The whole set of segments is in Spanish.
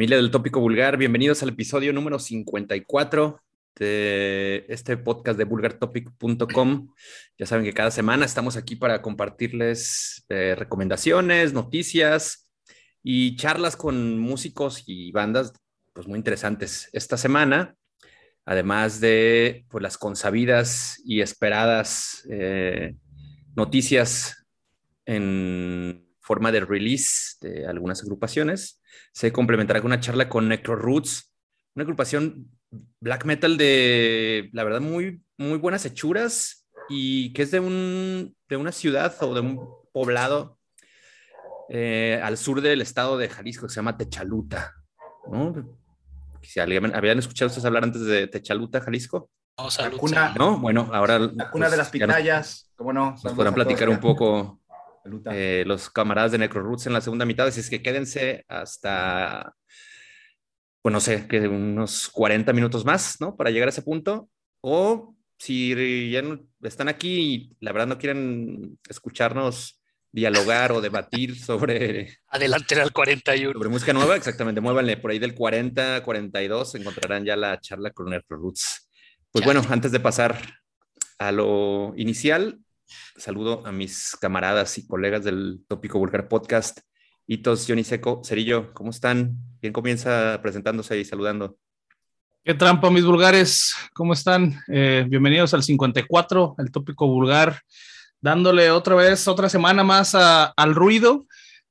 Familia del Tópico Vulgar, bienvenidos al episodio número 54 de este podcast de vulgartopic.com. Ya saben que cada semana estamos aquí para compartirles eh, recomendaciones, noticias y charlas con músicos y bandas pues, muy interesantes. Esta semana, además de pues, las consabidas y esperadas eh, noticias en forma de release de algunas agrupaciones, se complementará con una charla con Necro Roots, una agrupación black metal de, la verdad, muy, muy buenas hechuras y que es de, un, de una ciudad o de un poblado eh, al sur del estado de Jalisco que se llama Techaluta. ¿no? Si alguien, ¿Habían escuchado ustedes hablar antes de Techaluta, Jalisco? No, la cuna, ¿no? Bueno, ahora... La cuna pues, de las pitayas, ¿cómo no? Nos podrán platicar un poco eh, los camaradas de Necro Roots en la segunda mitad, así es que quédense hasta, pues no sé, que unos 40 minutos más, ¿no? Para llegar a ese punto. O si ya están aquí y la verdad no quieren escucharnos dialogar o debatir sobre... Adelante al 41. Sobre música nueva, exactamente, muévanle por ahí del 40, 42, encontrarán ya la charla con Necro Roots. Pues bueno, antes de pasar a lo inicial, saludo a mis camaradas y colegas del Tópico Vulgar Podcast. Hitos, Seco, Cerillo, ¿cómo están? ¿Quién comienza presentándose y saludando? ¿Qué trampa, mis vulgares? ¿Cómo están? Eh, bienvenidos al 54, el Tópico Vulgar, dándole otra vez, otra semana más al ruido.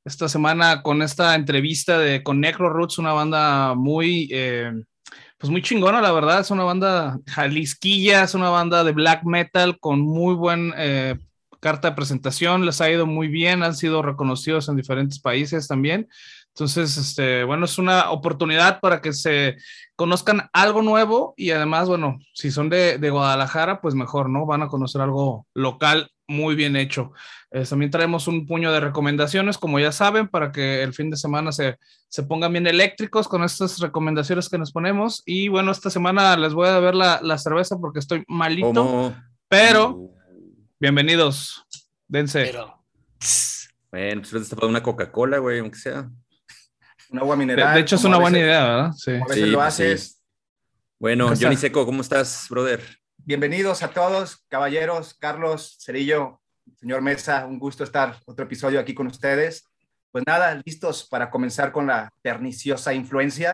Esta semana con esta entrevista de con Necro Roots, una banda muy... Eh, pues muy chingona, la verdad. Es una banda jalisquilla, es una banda de black metal con muy buen eh, carta de presentación. Les ha ido muy bien, han sido reconocidos en diferentes países también. Entonces, este, bueno, es una oportunidad para que se conozcan algo nuevo y además, bueno, si son de, de Guadalajara, pues mejor, ¿no? Van a conocer algo local muy bien hecho. Eh, también traemos un puño de recomendaciones, como ya saben, para que el fin de semana se, se, pongan bien eléctricos con estas recomendaciones que nos ponemos. Y bueno, esta semana les voy a ver la, la cerveza porque estoy malito, pero bienvenidos, dense. Pero... Bueno, pues te una Coca-Cola, güey, aunque sea. Un agua mineral. De, hecho, es una buena idea, ¿verdad? Sí. A veces lo pues haces. Bueno, Johnny Seco, ¿cómo estás, brother? Bienvenidos a todos, caballeros, Carlos, Cerillo, señor Mesa, un gusto estar otro episodio aquí con ustedes. Pues nada, listos para comenzar con la perniciosa influencia.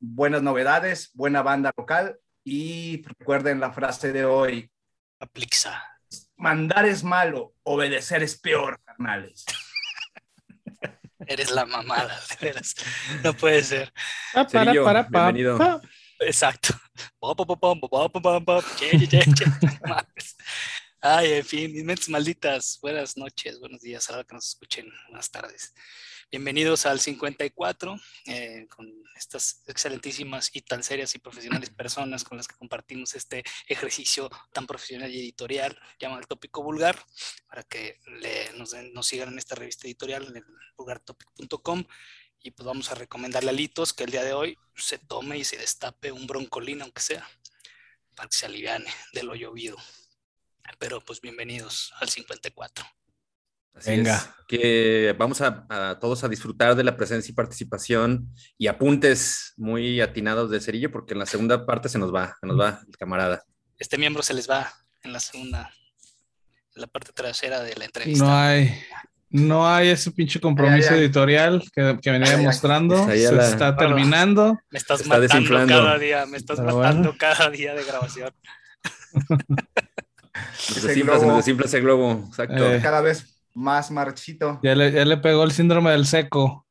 Buenas novedades, buena banda local y recuerden la frase de hoy. Aplixa. Mandar es malo, obedecer es peor, carnales. Eres la mamada, de veras. No puede ser. Ah, para, para, para, bienvenido. Exacto. Ay, en fin, mis mentes malditas. Buenas noches, buenos días, a la que nos escuchen. Buenas tardes. Bienvenidos al 54, eh, con estas excelentísimas y tan serias y profesionales personas con las que compartimos este ejercicio tan profesional y editorial llamado el tópico vulgar, para que nos, nos, sigan en esta revista editorial en el vulgartopic.com y pues vamos a recomendarle a Litos que el día de hoy se tome y se destape un broncolín, aunque sea, para que se aliviane de lo llovido. Pero pues bienvenidos al 54. Venga. que vamos a, todos a disfrutar de la presencia y participación y apuntes muy atinados de Cerillo, porque en la segunda parte se nos va, se nos va el camarada. Este miembro se les va en la segunda, en la parte trasera de la entrevista. No hay, no hay ese pinche compromiso editorial que, que venía mostrando. Se está terminando. Me estás matando cada día, me estás matando cada día de grabación. se desinfla, ese globo, exacto. Eh. Cada vez más marchito. Ya le, ya le, pegó el síndrome del seco.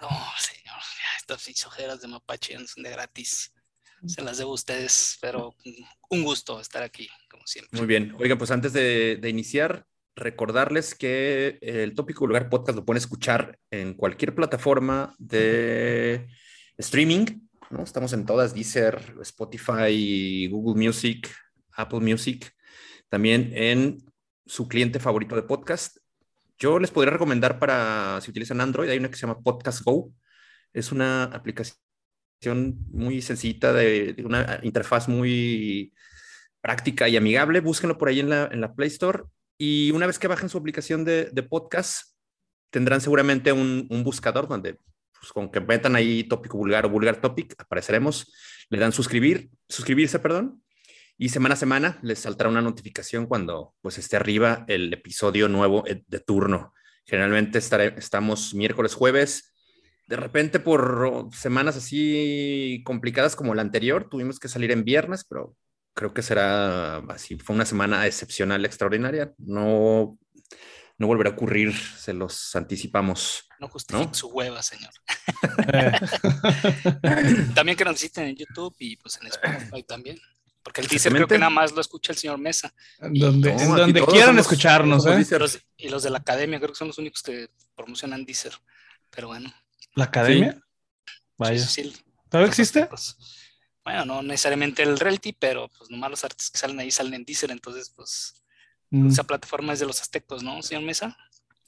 No, señor, estas ojeras de mapache son de gratis. Se las debo a ustedes, pero un gusto estar aquí, como siempre. Muy bien. Oigan, pues antes de, de iniciar, recordarles que el Tópico Lugar Podcast lo pueden escuchar en cualquier plataforma de streaming. ¿no? Estamos en todas, Deezer, Spotify, Google Music, Apple Music, también en su cliente favorito de podcast. Yo les podría recomendar para, si utilizan Android, hay una que se llama Podcast Go. Es una aplicación muy sencilla, de, de una interfaz muy práctica y amigable. Búsquenlo por ahí en la, en la Play Store y una vez que bajen su aplicación de, podcast, tendrán seguramente un, buscador donde pues con que metan ahí tópico vulgar o vulgar topic, apareceremos, le dan suscribir, suscribirse, perdón, y semana a semana les saltará una notificación cuando pues esté arriba el episodio nuevo eh, de turno. Generalmente estamos miércoles, jueves. De repente por semanas así complicadas como la anterior, tuvimos que salir en viernes, pero creo que será así. Fue una semana excepcional, extraordinaria. No, no volverá a ocurrir, se los anticipamos. No justifique su hueva, señor. también que nos visiten en YouTube y pues en Spotify también. Porque el Deezer creo que nada más lo escucha el señor Mesa. Donde, no, donde quieran escucharnos, ¿eh? y los de la academia creo que son los únicos que promocionan Deezer. Pero bueno. ¿La academia? Sí. Vaya. Sí, ¿Todavía existe? Pues, bueno, no necesariamente el Realty, pero pues nomás los artistas que salen ahí salen en Deezer, entonces pues mm. esa plataforma es de los aztecos, ¿no, señor Mesa?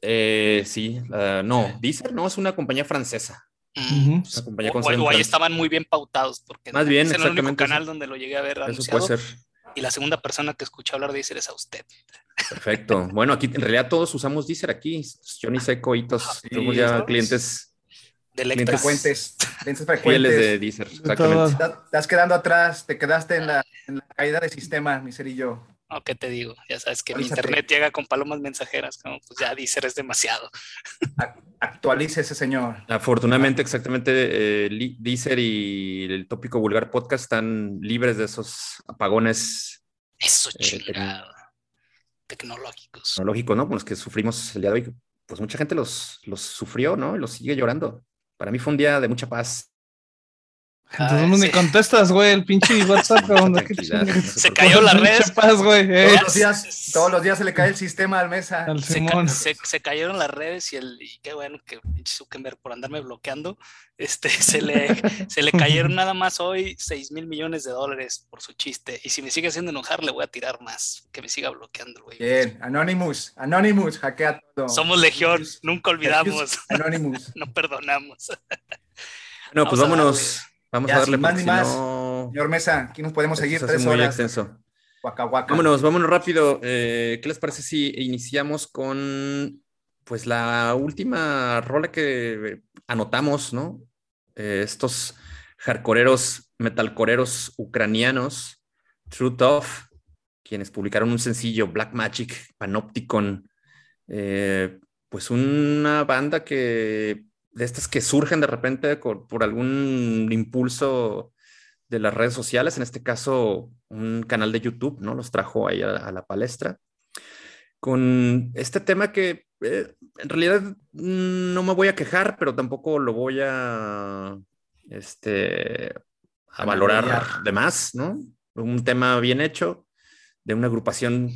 Eh, sí, uh, no, Deezer no, es una compañía francesa. Mm. Una compañía con o, o ahí estaban muy bien pautados, porque Más bien, es el único canal donde lo llegué a ver Eso puede ser. Y la segunda persona que escuché hablar de Deezer es a usted. Perfecto. Bueno, aquí en realidad todos usamos Deezer aquí. Johnny Seco, Hitos, Ah, somos ya ¿todos? clientes De Clientes Electra. Frecuentes, fieles frecuentes. de Deezer. Exactamente. Estás estás quedando atrás, te quedaste en la, en la caída de sistema, mi cerillo. No, ¿qué te digo? Ya sabes que mi internet llega con palomas mensajeras, como pues ya Deezer es demasiado. Actualice ese señor. Afortunadamente, exactamente, eh, Deezer y el tópico vulgar podcast están libres de esos apagones Eso Eh, chingado. Tecnológicos. tecnológicos, ¿no? Con los que sufrimos el día de hoy. Pues mucha gente los, los sufrió, ¿no? Y los sigue llorando. Para mí fue un día de mucha paz. Entonces Ah, no sí. ni contestas, güey, el pinche WhatsApp, se cayó la red. paz, güey, eh, Todos los días, todos los días se le cae el sistema al mesa. al Se, ca- Simón. se- se cayeron las redes y el y qué bueno que pinche Zuckerberg por andarme bloqueando, este se le, se le cayeron nada más hoy 6 mil millones de dólares por su chiste. Y si me sigue haciendo enojar, le voy a tirar más. Que me siga bloqueando, güey. Bien, Anonymous, Anonymous, hackea todo. Somos legión, nunca olvidamos, Anonymous. no perdonamos. No, pues Vamos a vámonos. Vamos Ya, a darle sin más ni más. no, Señor Mesa, aquí nos podemos esto seguir se tres muy horas. extenso. Guaca, guaca. Vámonos, vámonos rápido. Eh, ¿Qué les parece si iniciamos con pues la última rola que anotamos, ¿no? Eh, estos hardcoreeros, metalcoreeros ucranianos, True Tough, quienes publicaron un sencillo, Black Magic, Panopticon, eh, pues una banda que de estas que surgen de repente por, por algún impulso de las redes sociales, en este caso un canal de YouTube, ¿no? Los trajo ahí a, a la palestra con este tema que eh, en realidad no me voy a quejar, pero tampoco lo voy a, este, a valorar Valorar. de más, ¿no? Un tema bien hecho de una agrupación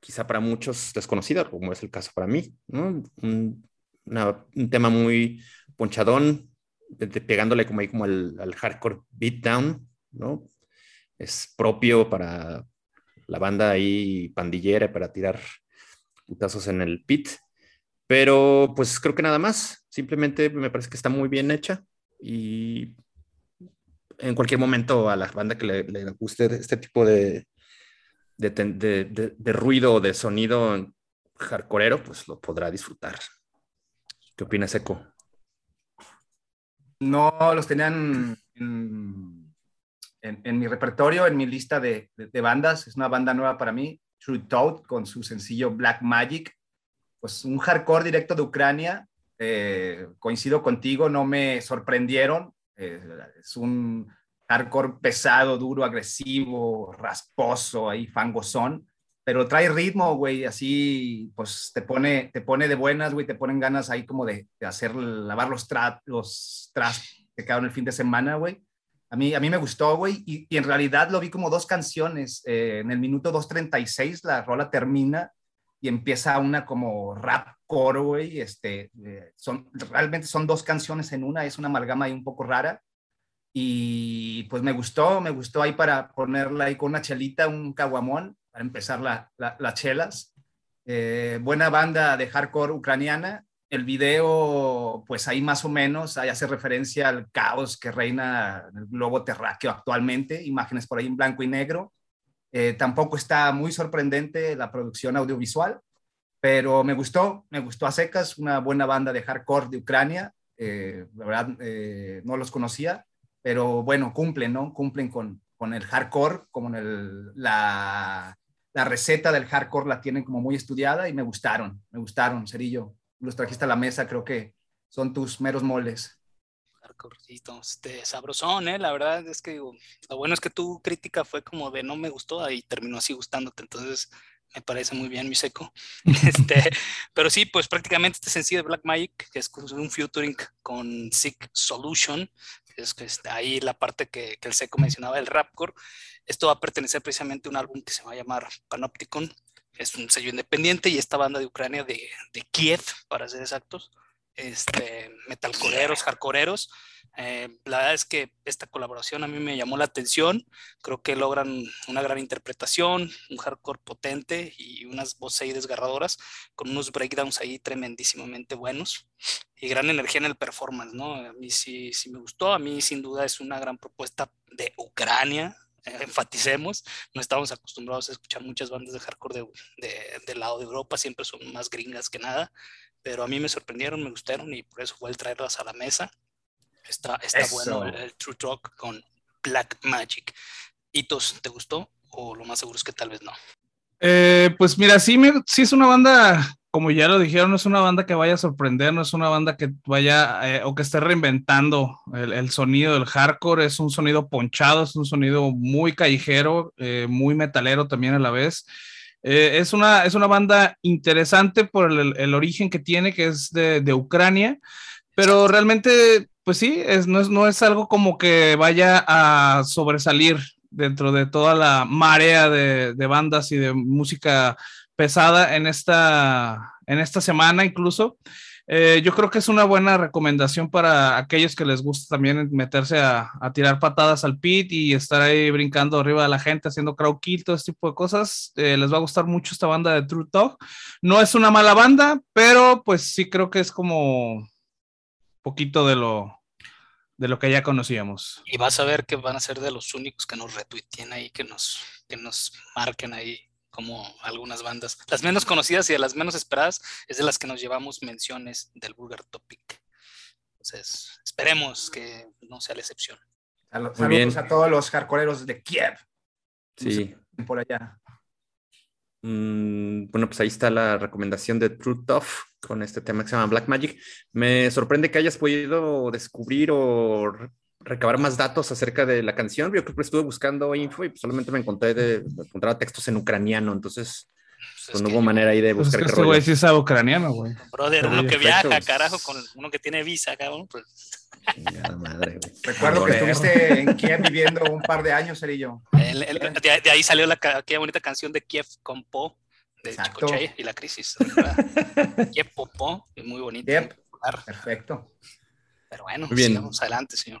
quizá para muchos desconocida, como es el caso para mí, ¿no? Un, un tema muy ponchadón, pegándole como ahí como al, al hardcore beatdown, ¿no? Es propio para la banda ahí pandillera para tirar putazos en el pit. Pero pues creo que nada más. Simplemente me parece que está muy bien hecha y en cualquier momento a la banda que le, guste este tipo de- de ruido o de sonido hardcoreero, pues lo podrá disfrutar. ¿Qué opinas, Eco? No los tenían en, mi repertorio, en mi lista de, bandas. Es una banda nueva para mí, True Toad, con su sencillo Black Magic. Pues un hardcore directo de Ucrania. Eh, coincido contigo, no me sorprendieron. Eh, es un hardcore pesado, duro, agresivo, rasposo, ahí fangosón. Pero trae ritmo, güey, así, pues te pone, te pone de buenas, güey, te ponen ganas ahí como de, de hacer, lavar los, tra los tras que quedaron el fin de semana, güey. A mí, a mí me gustó, güey, y, y en realidad lo vi como dos canciones. Eh, en el minuto 2.36 la rola termina y empieza una como rap coro, güey. Este, eh, son, realmente son dos canciones en una, es una amalgama ahí un poco rara. Y pues me gustó, me gustó ahí para ponerla ahí con una chelita, un caguamón, para empezar la- la- las chelas. Eh, buena banda de hardcore ucraniana. El video, pues ahí más o menos, ahí hace referencia al caos que reina en el globo terráqueo actualmente, imágenes por ahí en blanco y negro. Eh, tampoco está muy sorprendente la producción audiovisual, pero me gustó, me gustó a secas, una buena banda de hardcore de Ucrania. eh, la verdad eh, no los conocía, pero bueno, cumplen, ¿no? Cumplen con, con el hardcore, como el, la, la receta del hardcore la tienen como muy estudiada y me gustaron, me gustaron, Cerillo. Los trajiste a la mesa, creo que son tus meros moles. Hardcorecito, este, sabrosón, ¿eh? La verdad es que digo, lo bueno es que tu crítica fue como de no me gustó y terminó así gustándote, entonces me parece muy bien mi seco. Este, pero sí, pues prácticamente este sencillo de Black Magic, que es un featuring con Sick Solution, es que está ahí la parte que, el seco mencionaba, el rapcore. Esto va a pertenecer precisamente a un álbum que se va a llamar Panopticon, es un sello independiente y esta banda de Ucrania de, de Kiev, para ser exactos, este, metalcoreros, hardcoreeros. Eh, la verdad es que esta colaboración a mí me llamó la atención. Creo que logran una gran interpretación, un hardcore potente y unas voces ahí desgarradoras con unos breakdowns ahí tremendísimamente buenos y gran energía en el performance, ¿no? A mí sí, sí me gustó. A mí sin duda es una gran propuesta de Ucrania. Eh, enfaticemos, no estamos acostumbrados a escuchar muchas bandas de hardcore de, de, del lado de Europa, siempre son más gringas que nada pero a mí me sorprendieron, me gustaron y por eso voy a traerlas a la mesa. Está, está bueno el, el, True Talk con Black Magic. Hitos, ¿te gustó? O lo más seguro es que tal vez no. Eh, pues mira, sí, me, sí es una banda, como ya lo dijeron, no es una banda que vaya a sorprender, no es una banda que vaya eh, o que esté reinventando el, el, sonido del hardcore, es un sonido ponchado, es un sonido muy callejero, eh, muy metalero también a la vez. Eh, es, una, es una banda interesante por el, el origen que tiene, que es de, de, Ucrania, pero realmente, pues sí, es, no, es, no es algo como que vaya a sobresalir dentro de toda la marea de, de bandas y de música pesada en esta, en esta semana incluso. Eh, yo creo que es una buena recomendación para aquellos que les gusta también meterse a, tirar patadas al pit y estar ahí brincando arriba de la gente, haciendo crowd kill, todo este tipo de cosas. Eh, les va a gustar mucho esta banda de True Talk. No es una mala banda, pero pues sí creo que es como poquito de lo, de lo que ya conocíamos. Y vas a ver que van a ser de los únicos que nos retuiteen ahí, que nos, que nos marquen ahí como algunas bandas. Las menos conocidas y de las menos esperadas es de las que nos llevamos menciones del Vulgar Topic. Entonces, esperemos que no sea la excepción. Saludos bien. a todos los hardcoreeros de Kiev. Sí. Por allá. Mm, bueno, pues ahí está la recomendación de True Tough con este tema que se llama Black Magic. Me sorprende que hayas podido descubrir o recabar más datos acerca de la canción. Yo creo que estuve buscando info y solamente me encontré de, encontraba textos en ucraniano, entonces pues pues no hubo manera ahí de buscar. Pues es que este güey sí sabe ucraniano, güey. Brother, uno que viaja, carajo, con uno que tiene visa, cabrón, pues. Madre, Recuerdo que estuviste en Kiev viviendo un par de años, Cerillo. El, el, de, de, ahí salió la, aquella bonita canción de Kiev con Po, de Chicoche y la crisis. Kiev Popó, muy bonito. Yep. Perfecto. Pero bueno, Bien. sigamos adelante, señor.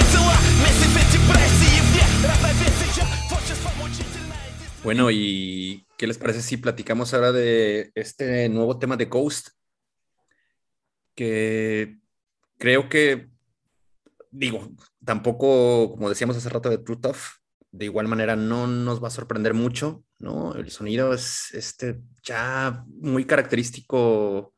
Bueno, ¿y qué les parece si platicamos ahora de este nuevo tema de Ghost? Que creo que, digo, tampoco, como decíamos hace rato de True Tough, de igual manera no nos va a sorprender mucho, ¿no? El sonido es este ya muy característico,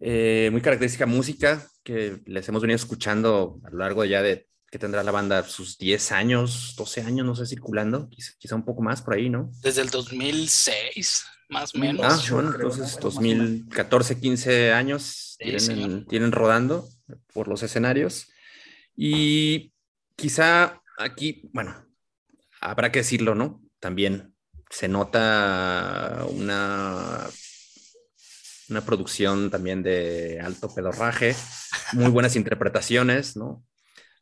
eh, muy característica música que les hemos venido escuchando a lo largo ya de que tendrá la banda sus 10 años, 12 años, no sé, circulando, quizá, quizá un poco más por ahí, ¿no? Desde el 2006, más o menos. Ah, bueno, entonces 2014, 15 años sí, tienen, tienen, rodando por los escenarios. Y quizá aquí, bueno, habrá que decirlo, ¿no? También se nota una, una producción también de alto pedorraje, muy buenas interpretaciones, ¿no?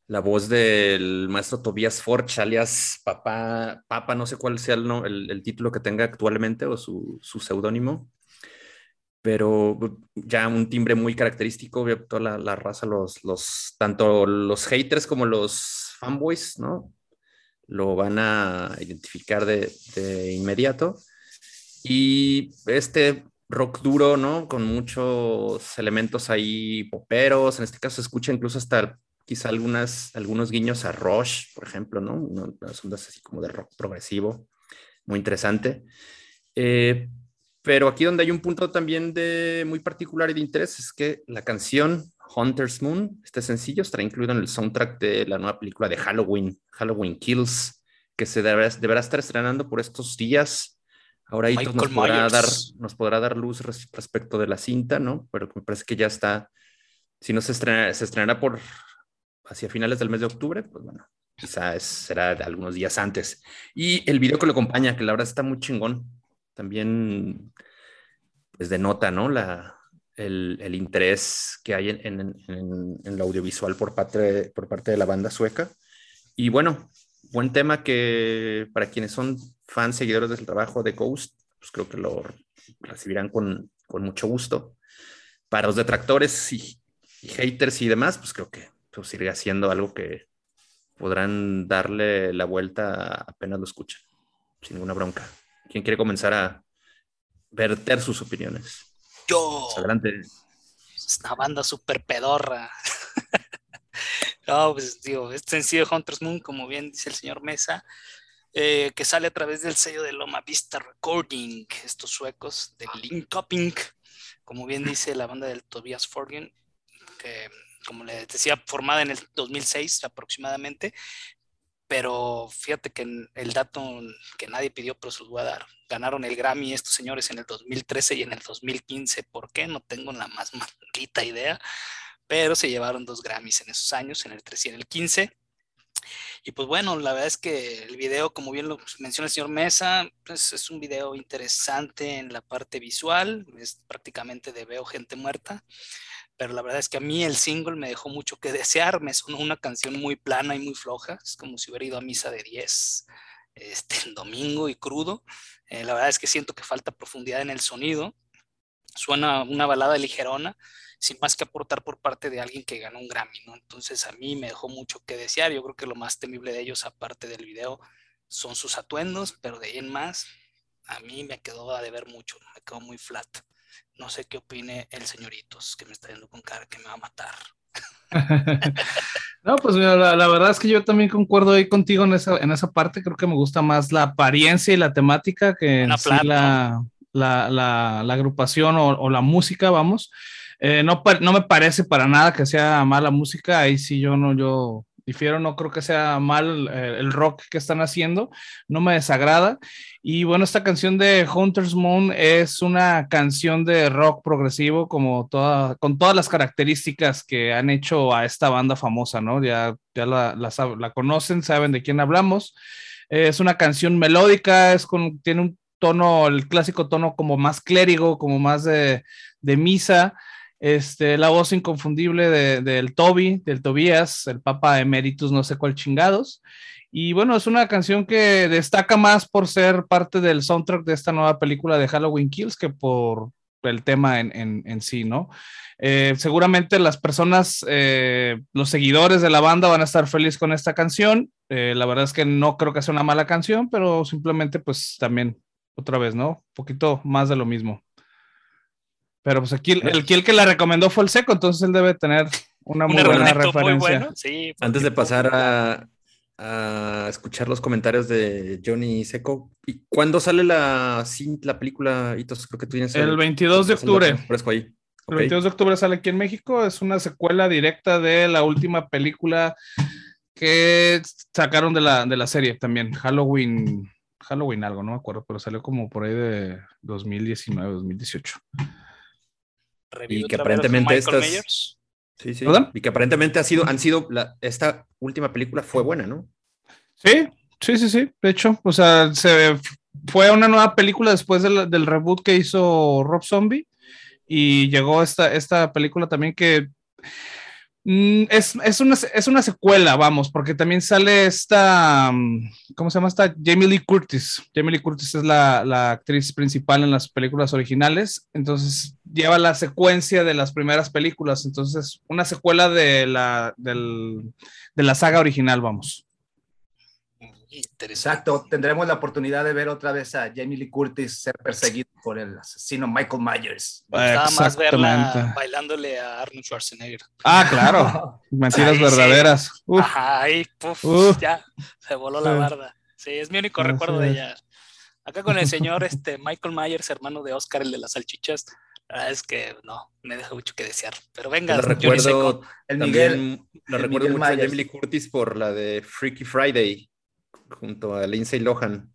La voz del maestro Tobias Forch, alias Papá, Papa, no sé cuál sea el, el, título que tenga actualmente o su, su seudónimo, pero ya un timbre muy característico, toda la, la, raza, los, los, tanto los haters como los fanboys, ¿no? lo van a identificar de, de inmediato. Y este rock duro, ¿no? Con muchos elementos ahí poperos. En este caso se escucha incluso hasta quizá algunas, algunos guiños a Rush, por ejemplo, ¿no? Unas ondas así como de rock progresivo. Muy interesante. Eh, pero aquí donde hay un punto también de muy particular y de interés es que la canción Hunter's Moon, este sencillo, estará incluido en el soundtrack de la nueva película de Halloween, Halloween Kills, que se deberá, deberá estar estrenando por estos días Ahora ahí nos podrá, dar, nos podrá dar luz respecto de la cinta, ¿no? Pero me parece que ya está, si no se, estrena, se estrenará por hacia finales del mes de octubre, pues bueno, quizás será algunos días antes. Y el video que lo acompaña, que la verdad está muy chingón, también pues denota, ¿no? La, el, el interés que hay en, en, en, en, lo audiovisual por parte, por parte de la banda sueca. Y bueno, buen tema que para quienes son fans, seguidores del trabajo de Ghost, pues creo que lo recibirán con, con mucho gusto. Para los detractores y, y, haters y demás, pues creo que pues, sigue siendo algo que podrán darle la vuelta apenas lo escuchen, sin ninguna bronca. ¿Quién quiere comenzar a verter sus opiniones? Yo. Pues adelante. Es una banda súper pedorra. no, pues digo, este sencillo de Hunter's Moon, como bien dice el señor Mesa, eh, que sale a través del sello de Loma Vista Recording, estos suecos de Linkoping, como bien dice la banda del Tobias Forgen, que como les decía, formada en el 2006 aproximadamente, pero fíjate que el dato que nadie pidió, pero se los voy a dar. Ganaron el Grammy estos señores en el 2013 y en el 2015. ¿Por qué? No tengo la más maldita idea, pero se llevaron dos Grammys en esos años, en el 13 y en el 15. Y pues bueno, la verdad es que el video, como bien lo menciona el señor Mesa, pues es un video interesante en la parte visual, es prácticamente de veo gente muerta, pero la verdad es que a mí el single me dejó mucho que desear, me sonó una canción muy plana y muy floja, es como si hubiera ido a misa de 10 este, domingo y crudo. Eh, la verdad es que siento que falta profundidad en el sonido, suena una balada ligerona, sin más que aportar por parte de alguien que ganó un Grammy, ¿no? Entonces a mí me dejó mucho que desear. Yo creo que lo más temible de ellos, aparte del video, son sus atuendos, pero de ahí en más, a mí me quedó a deber mucho, me quedó muy flat. No sé qué opine el señoritos, que me está viendo con cara que me va a matar. no, pues la, la, verdad es que yo también concuerdo ahí contigo en esa, en esa parte. Creo que me gusta más la apariencia y la temática que en sí la, la, la, la, agrupación o, o, la música, vamos. Eh, no, no me parece para nada que sea mala música, ahí sí yo no, yo difiero, no creo que sea mal eh, el rock que están haciendo, no me desagrada. Y bueno, esta canción de Hunter's Moon es una canción de rock progresivo, como toda, con todas las características que han hecho a esta banda famosa, ¿no? Ya, ya la, la, la conocen, saben de quién hablamos. Eh, es una canción melódica, es con, tiene un tono, el clásico tono como más clérigo, como más de, de misa. Este, la voz inconfundible del de, Toby, del Tobías, el Papa Emeritus, no sé cuál chingados. Y bueno, es una canción que destaca más por ser parte del soundtrack de esta nueva película de Halloween Kills que por el tema en, en, en sí, ¿no? Eh, seguramente las personas, eh, los seguidores de la banda van a estar felices con esta canción. Eh, la verdad es que no creo que sea una mala canción, pero simplemente pues también otra vez, ¿no? Un poquito más de lo mismo. Pero pues aquí el, el, que la recomendó fue el seco, entonces él debe tener una muy buena referencia. Muy bueno. sí, Antes de pasar a, a, escuchar los comentarios de Johnny Seco, ¿y cuándo sale la, la película? Hitos, creo que tú tienes el, el 22 de octubre. Ahí. Okay. El 22 de octubre sale aquí en México, es una secuela directa de la última película que sacaron de la, de la serie también, Halloween, Halloween algo, no me acuerdo, pero salió como por ahí de 2019, 2018 y que aparentemente estas sí, sí. y que aparentemente ha sido han sido la, esta última película fue buena no sí sí sí sí de hecho o sea se fue una nueva película después del, del reboot que hizo Rob Zombie y llegó esta esta película también que es, es, una, es una secuela, vamos, porque también sale esta, mm, ¿cómo se llama esta? Jamie Lee Curtis. Jamie Lee Curtis es la, la, actriz principal en las películas originales, entonces lleva la secuencia de las primeras películas, entonces una secuela de la, del, de la saga original, vamos. Exacto, tendremos la oportunidad de ver otra vez a Jamie Lee Curtis ser perseguido por el asesino Michael Myers. Nada más verla bailándole a Arnold Schwarzenegger. Ah, claro. Mentiras verdaderas. Ajá, ahí, puf, ya, se voló la barda. Sí, es mi único recuerdo de ella. Acá con el señor este, Michael Myers, hermano de Oscar, el de las salchichas, la verdad es que no, me deja mucho que desear. Pero venga, lo recuerdo, el Miguel, lo recuerdo mucho a Jamie Lee Curtis por la de Freaky Friday junto a Lindsay Lohan.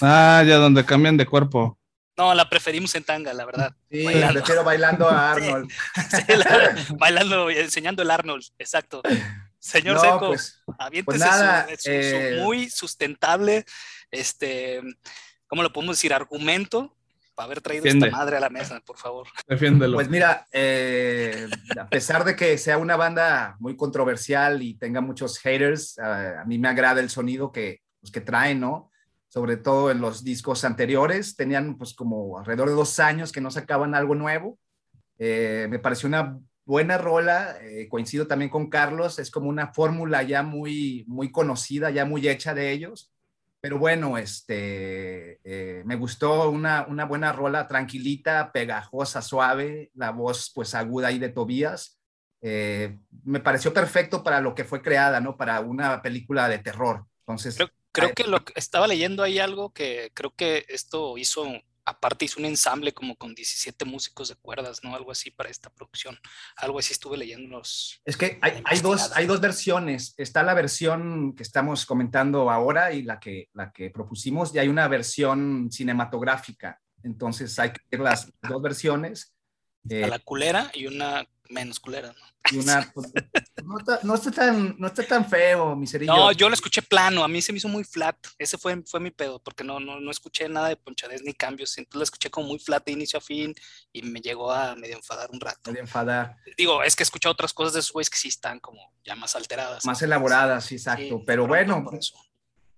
Ah, ya donde cambian de cuerpo. No, la preferimos en tanga, la verdad. Sí, bailando. prefiero bailando a Arnold. bailando, enseñando el Arnold, exacto. Señor Seco, pues, pues nada, su, eh, muy sustentable, este, ¿cómo lo podemos decir? Argumento para haber traído esta madre a la mesa, por favor. Defiéndelo. Pues mira, eh, a pesar de que sea una banda muy controversial y tenga muchos haters, a mí me agrada el sonido que, pues, que traen, ¿no? Sobre todo en los discos anteriores, tenían pues como alrededor de dos años que no sacaban algo nuevo. Eh, me pareció una buena rola, eh, coincido también con Carlos, es como una fórmula ya muy, muy conocida, ya muy hecha de ellos pero bueno, este, eh, me gustó una, una, buena rola, tranquilita, pegajosa, suave, la voz pues aguda ahí de Tobías. Eh, me pareció perfecto para lo que fue creada, ¿no? Para una película de terror. Entonces... Creo, creo que lo que estaba leyendo ahí algo que creo que esto hizo aparte hizo un ensamble como con 17 músicos de cuerdas, ¿no? Algo así para esta producción. Algo así estuve leyendo los... Es que hay, hay, dos, hay dos versiones. Está la versión que estamos comentando ahora y la que, la que propusimos, y hay una versión cinematográfica. Entonces hay que ver las dos versiones. Eh, la culera y una menos culera, ¿no? Pues, no, está, tan, no está tan feo, miserillo. No, yo lo escuché plano, a mí se me hizo muy flat. Ese fue, fue mi pedo, porque no, no, no escuché nada de ponchadez ni cambios. Entonces lo escuché como muy flat de inicio a fin y me llegó a medio enfadar un rato. Medio enfadar. Digo, es que he escuchado otras cosas de esos güeyes que sí están como ya más alteradas. Más elaboradas, sí, exacto. Pero bueno,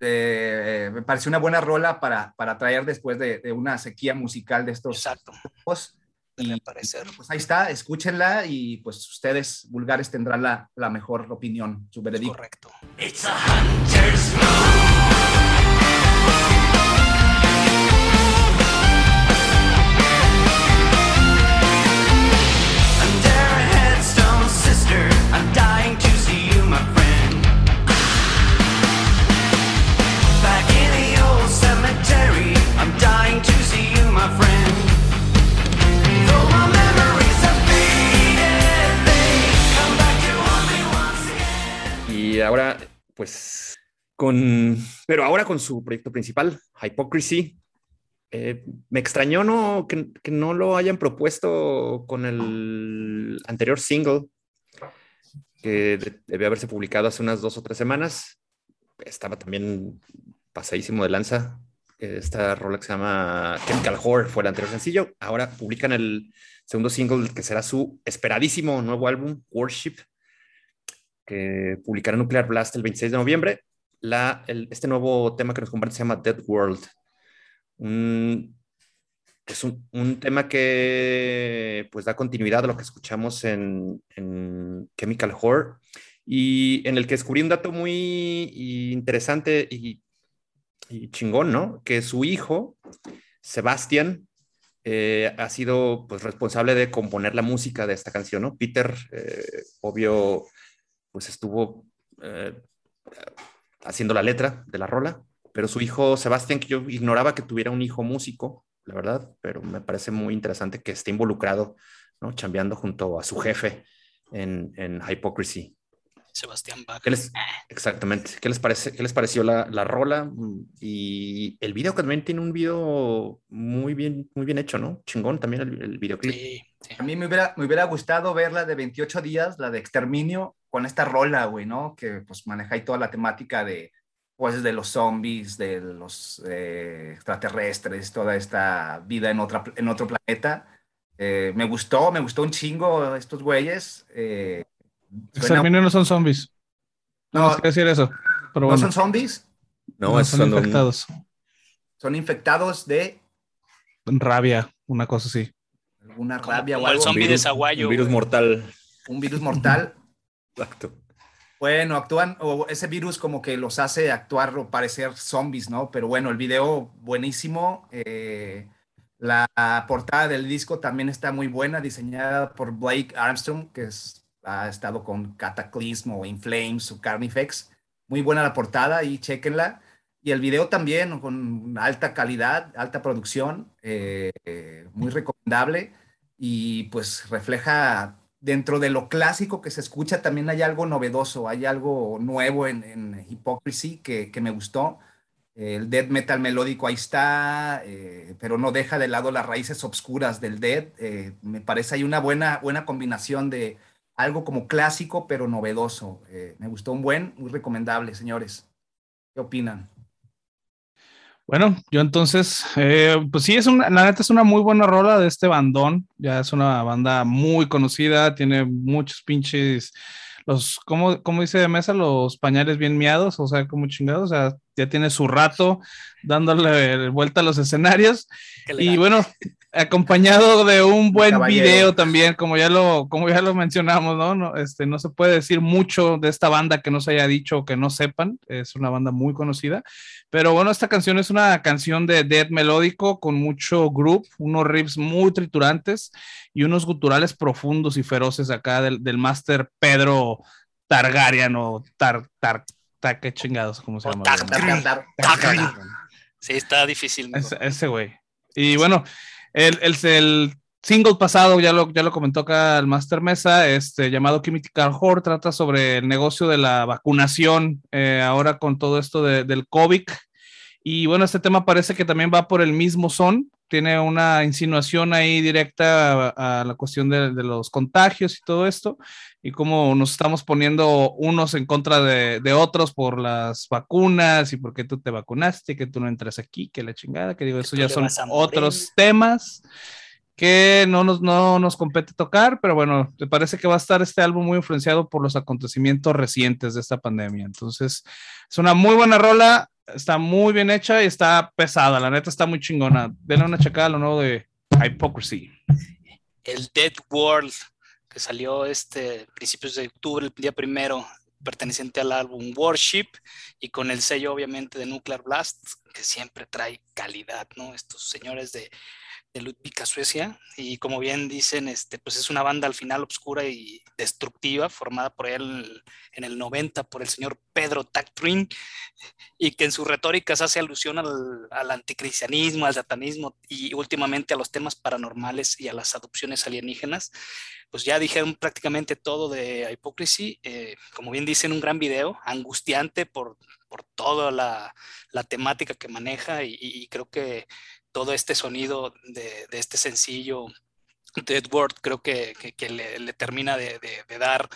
eh, me pareció una buena rola para, para traer después de, de, una sequía musical de estos. Exacto y, parecer. Pues ahí está, escúchenla y pues ustedes vulgares tendrán la, la mejor opinión, su veredicto. Correcto. Ahora, pues, con, pero ahora con su proyecto principal, Hypocrisy, eh, me extrañó no, que, no lo hayan propuesto con el anterior single, que debe haberse publicado hace unas dos o tres semanas. Estaba también pasadísimo de lanza. Esta rola que se llama Chemical Horror fue el anterior sencillo. Ahora publican el segundo single que será su esperadísimo nuevo álbum, Worship que publicará Nuclear Blast el 26 de noviembre. La, este nuevo tema que nos comparte se llama Dead World. es un, tema que pues da continuidad a lo que escuchamos en, Chemical Horror y en el que descubrí un dato muy interesante y, chingón, ¿no? Que su hijo, Sebastián, eh, ha sido pues responsable de componer la música de esta canción, ¿no? Peter, eh, obvio, pues estuvo eh, haciendo la letra de la rola, pero su hijo Sebastián, que yo ignoraba que tuviera un hijo músico, la verdad, pero me parece muy interesante que esté involucrado, ¿no? Chambeando junto a su jefe en, en Hypocrisy. Sebastián Bach. exactamente. ¿Qué les, parece, qué les pareció la, la, rola? Y el video que también tiene un video muy bien, muy bien hecho, ¿no? Chingón también el, el videoclip. Sí, A mí me hubiera, me hubiera gustado ver la de 28 días, la de Exterminio, con esta rola, güey, ¿no? Que pues maneja ahí toda la temática de, pues, de los zombies, de los eh, extraterrestres, toda esta vida en, otra, en otro planeta. Eh, me gustó, me gustó un chingo estos güeyes. Eh, no son zombies. No, no decir eso. Pero ¿No son zombies? No, son, infectados. Son infectados de rabia, una cosa así. Alguna rabia o algo. Un virus, de Un virus mortal. Un virus mortal. Exacto. Bueno, actúan, o ese virus como que los hace actuar o parecer zombies, ¿no? Pero bueno, el video buenísimo. Eh, la portada del disco también está muy buena, diseñada por Blake Armstrong, que es, ha estado con Cataclysm o In Flames o Carnifex. Muy buena la portada y chequenla. Y el video también con alta calidad, alta producción, eh, eh, muy recomendable y pues refleja dentro de lo clásico que se escucha también hay algo novedoso, hay algo nuevo en, en Hypocrisy que, que, me gustó. El death metal melódico ahí está, eh, pero no deja de lado las raíces obscuras del death. Eh, me parece hay una buena, buena combinación de algo como clásico pero novedoso. Eh, me gustó un buen, muy recomendable, señores. ¿Qué opinan? Bueno, yo entonces, eh, pues sí, es una, la neta es una muy buena rola de este bandón. Ya es una banda muy conocida, tiene muchos pinches, los, ¿cómo, cómo dice de mesa? Los pañales bien miados, o sea, como chingados, o sea, ya tiene su rato dándole vuelta a los escenarios. Y bueno, acompañado de un buen video también, como ya lo, como ya lo mencionamos, ¿no? ¿no? Este, no se puede decir mucho de esta banda que no se haya dicho o que no sepan, es una banda muy conocida, pero bueno, esta canción es una canción de death melódico con mucho groove, unos riffs muy triturantes y unos guturales profundos y feroces acá del, del máster Pedro Targaryen o Tar, tar, tar, qué chingados, ¿cómo se llama? Sí, está difícil. Ese güey. Y bueno, el, el, el, single pasado, ya lo, ya lo comentó acá el Master Mesa, este, llamado Chemical Horror, trata sobre el negocio de la vacunación, eh, ahora con todo esto de, del COVID. Y bueno, este tema parece que también va por el mismo son, tiene una insinuación ahí directa a, a la cuestión de, de, los contagios y todo esto, y cómo nos estamos poniendo unos en contra de, de, otros por las vacunas y por qué tú te vacunaste, que tú no entras aquí, que la chingada, que digo, eso ya son otros temas que no nos, no nos compete tocar, pero bueno, te parece que va a estar este álbum muy influenciado por los acontecimientos recientes de esta pandemia. Entonces, es una muy buena rola, está muy bien hecha y está pesada, la neta está muy chingona. Denle una checada a lo nuevo de Hypocrisy. El Dead World, que salió este principios de octubre, el día primero, perteneciente al álbum Worship y con el sello obviamente de Nuclear Blast, que siempre trae calidad, ¿no? Estos señores de de Ludwika, Suecia, y como bien dicen, este, pues es una banda al final obscura y destructiva, formada por él en el 90 por el señor Pedro Tactrin, y que en sus retóricas hace alusión al, al, anticristianismo, al satanismo y últimamente a los temas paranormales y a las adopciones alienígenas. Pues ya dijeron prácticamente todo de Hypocrisy, eh, como bien dicen, un gran video, angustiante por, por toda la, la temática que maneja y creo que todo este sonido de, este sencillo Dead Word creo que, le, termina de, dar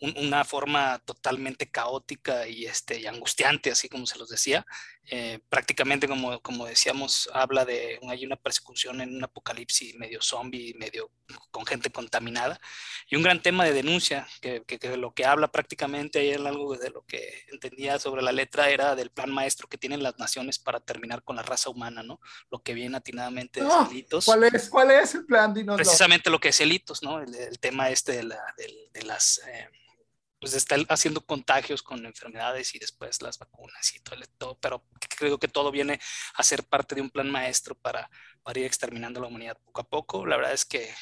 un, una forma totalmente caótica y, este, y angustiante, así como se los decía. Eh, prácticamente, como, como decíamos, habla de hay una persecución en un apocalipsis medio zombie, medio con gente contaminada, y un gran tema de denuncia, que, que, que lo que habla prácticamente ahí algo de lo que entendía sobre la letra era del plan maestro que tienen las naciones para terminar con la raza humana, ¿no? Lo que viene atinadamente de oh, Elitos. ¿Cuál es, ¿Cuál es el plan? Dinoslo. Precisamente lo que es Elitos, ¿no? El, el tema este de, la, de, de las... Eh, pues está haciendo contagios con enfermedades y después las vacunas y todo, todo, pero creo que todo viene a ser parte de un plan maestro para, para ir exterminando la humanidad poco a poco. La verdad es que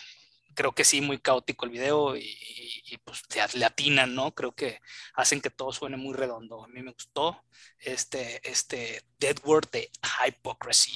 creo que sí, muy caótico el video y, y, y pues le atinan, ¿no? Creo que hacen que todo suene muy redondo. A mí me gustó este, este Dead Word de Hypocrisy.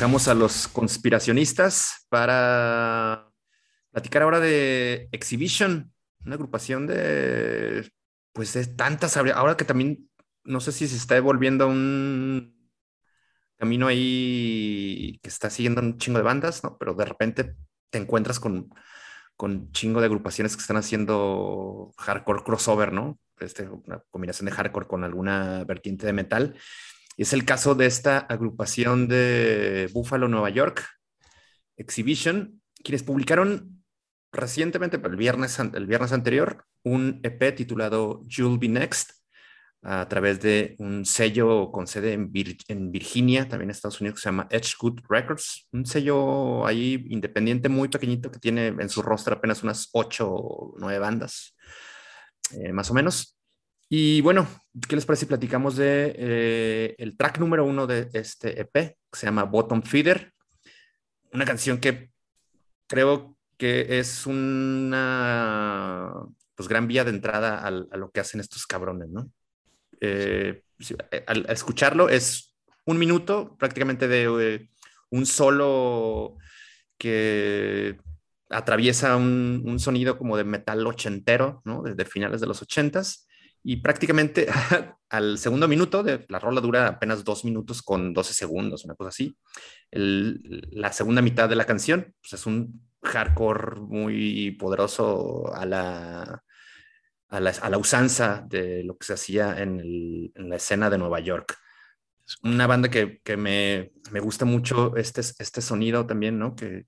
Dejamos a los conspiracionistas para platicar ahora de Exhibition, una agrupación de, pues, de tantas, ahora que también, no sé si se está devolviendo un camino ahí que está siguiendo un chingo de bandas, ¿no? Pero de repente te encuentras con, con chingo de agrupaciones que están haciendo hardcore crossover, ¿no? este, una combinación de hardcore con alguna vertiente de metal. Es el caso de esta agrupación de Buffalo, Nueva York, Exhibition, quienes publicaron recientemente, el viernes, el viernes anterior, un EP titulado You'll Be Next, a través de un sello con sede en, Virginia, también en Estados Unidos, que se llama Edgewood Records, un sello ahí independiente muy pequeñito que tiene en su rostro apenas unas ocho o nueve bandas, eh, más o menos. Y bueno, ¿qué les parece si platicamos de eh, el track número uno de este EP, que se llama Bottom Feeder? Una canción que creo que es una pues, gran vía de entrada a lo que hacen estos cabrones, ¿no? Eh, eh, al, escucharlo es un minuto prácticamente de un solo que atraviesa un, sonido como de metal ochentero, ¿no? Desde finales de los ochentas. Y prácticamente al segundo minuto, de, la rola dura apenas dos minutos con 12 segundos, una cosa así. la segunda mitad de la canción pues es un hardcore muy poderoso a la, a la, usanza de lo que se hacía en, la escena de Nueva York. Es una banda que, me, gusta mucho este, este sonido también, ¿no? Que,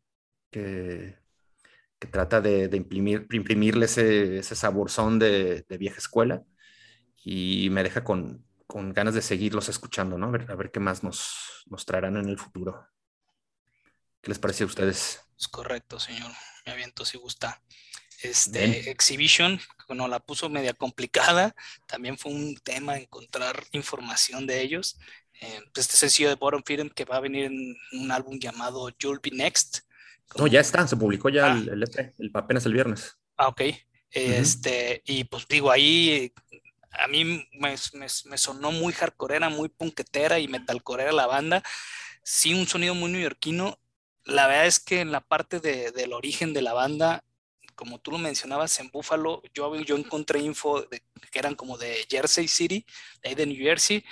que, trata de, imprimir, imprimirle ese, ese saborzón de, vieja escuela y me deja con, ganas de seguirlos escuchando, ¿no? A ver, a ver qué más nos, nos traerán en el futuro. ¿Qué les parece a ustedes? Es correcto, señor. Me aviento si gusta. Este, Exhibition, bueno, la puso media complicada, también fue un tema encontrar información de ellos. Eh, pues, este sencillo de Bottom Film que va a venir en un álbum llamado You'll Be Next. No, ya está, se publicó ya ah. el, EP, el, apenas el viernes. Ah, ok. Este, y pues digo, ahí a mí me, sonó muy hardcoreera, muy punketera y metalcoreera la banda. Sí, un sonido muy neoyorquino. La verdad es que en la parte de, del origen de la banda como tú lo mencionabas, en Buffalo, yo, yo encontré info de, que eran como de Jersey City, de ahí de New Jersey.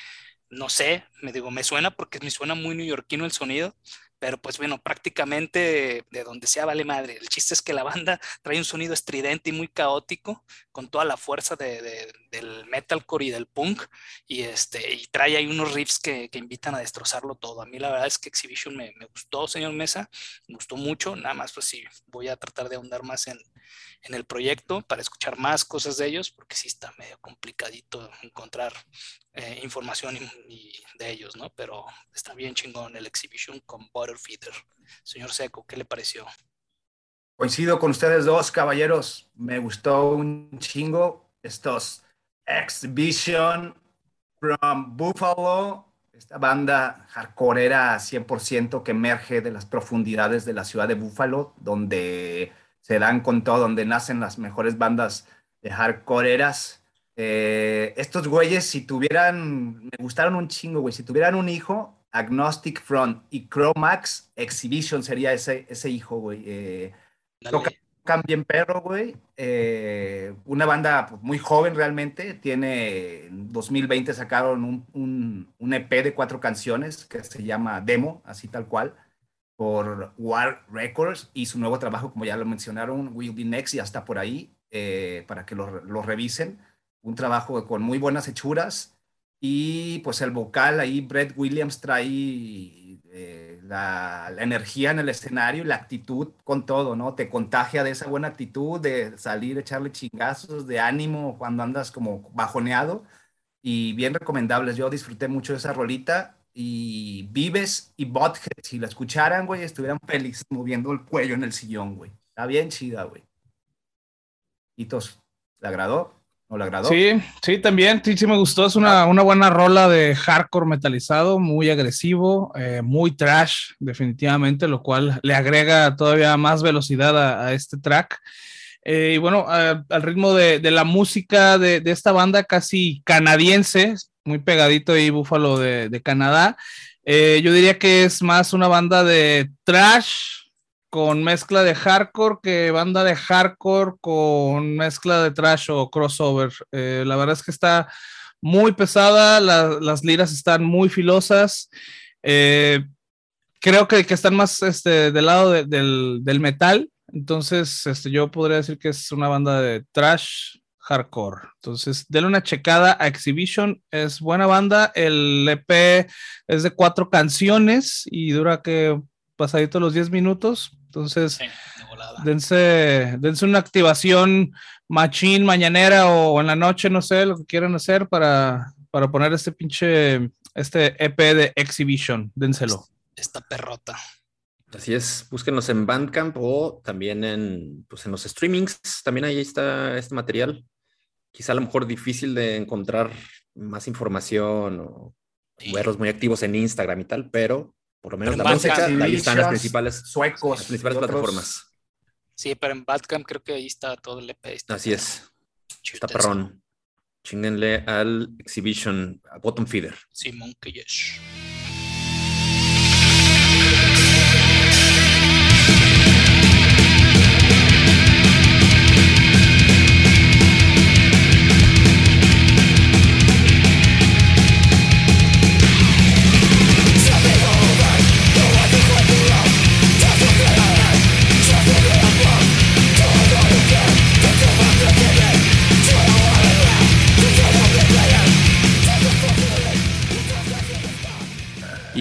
No sé, me digo, me suena porque me suena muy neoyorquino el sonido, pero pues bueno, prácticamente de donde sea vale madre. El chiste es que la banda trae un sonido estridente y muy caótico, con toda la fuerza de, del metalcore y del punk, y, este, y trae ahí unos riffs que, que, invitan a destrozarlo todo. A mí la verdad es que Exhibition me, me, gustó, señor Mesa, me gustó mucho, nada más pues sí, voy a tratar de ahondar más en, en el proyecto para escuchar más cosas de ellos, porque sí está medio complicadito encontrar eh, información y, de ellos, ¿no? Pero está bien chingón el exhibition con Butterfeeder. Señor Seco, ¿qué le pareció? Coincido con ustedes dos, caballeros. Me gustó un chingo estos Exhibition from Buffalo, esta banda hardcoreera 100% que emerge de las profundidades de la ciudad de Buffalo, donde se dan con todo, donde nacen las mejores bandas de hardcoreeras. Eh, estos güeyes, si tuvieran, me gustaron un chingo, güey, si tuvieran un hijo, Agnostic Front y Chromax Exhibition sería ese, ese hijo, güey. Eh, tocan bien perro, güey. Eh, una banda pues, muy joven realmente. Tiene, en 2020 sacaron un, un, un, EP de cuatro canciones que se llama Demo, así tal cual por War Records y su nuevo trabajo, como ya lo mencionaron, Will Be Next, ya está por ahí eh, para que lo, revisen. Un trabajo con muy buenas hechuras y pues el vocal ahí, Brett Williams trae eh, la, la, energía en el escenario la actitud con todo, ¿no? Te contagia de esa buena actitud, de salir, echarle chingazos, de ánimo cuando andas como bajoneado y bien recomendables. Yo disfruté mucho de esa rolita y Vives y Bothead, si la escucharan, güey, estuvieran felices moviendo el cuello en el sillón, güey. Está bien chida, güey. Hitos, ¿le agradó? ¿No le agradó? Sí, sí, también, sí, sí me gustó. Es una, una buena rola de hardcore metalizado, muy agresivo, eh, muy trash, definitivamente, lo cual le agrega todavía más velocidad a, este track. Eh, y bueno, al ritmo de, de la música de, de, esta banda casi canadiense, muy pegadito y Búfalo de, Canadá. Eh, yo diría que es más una banda de trash con mezcla de hardcore que banda de hardcore con mezcla de trash o crossover. Eh, la verdad es que está muy pesada, las liras están muy filosas. Eh, creo que, están más este, del lado del, del, metal. Entonces, este, yo podría decir que es una banda de trash hardcore. Entonces, denle una checada a Exhibition, es buena banda. El EP es de cuatro canciones y dura que pasadito los 10 minutos. Entonces, Sí, de volada. dense, dense una activación machín mañanera o en la noche, no sé, lo que quieran hacer para, para poner este pinche, este EP de Exhibition. Dénselo. Esta perrota. Así es, búsquenos en Bandcamp o también en, pues, en los streamings. También ahí está este material. Quizá a lo mejor difícil de encontrar más información o Sí. verlos muy activos en Instagram y tal, pero por lo menos Pero la música, ahí están las principales, suecos, las principales plataformas. Sí, pero en Badcamp creo que ahí está todo el EP. Así es, está perrón. Chinguenle al Exhibition, a Bottom Feeder. Simón yes.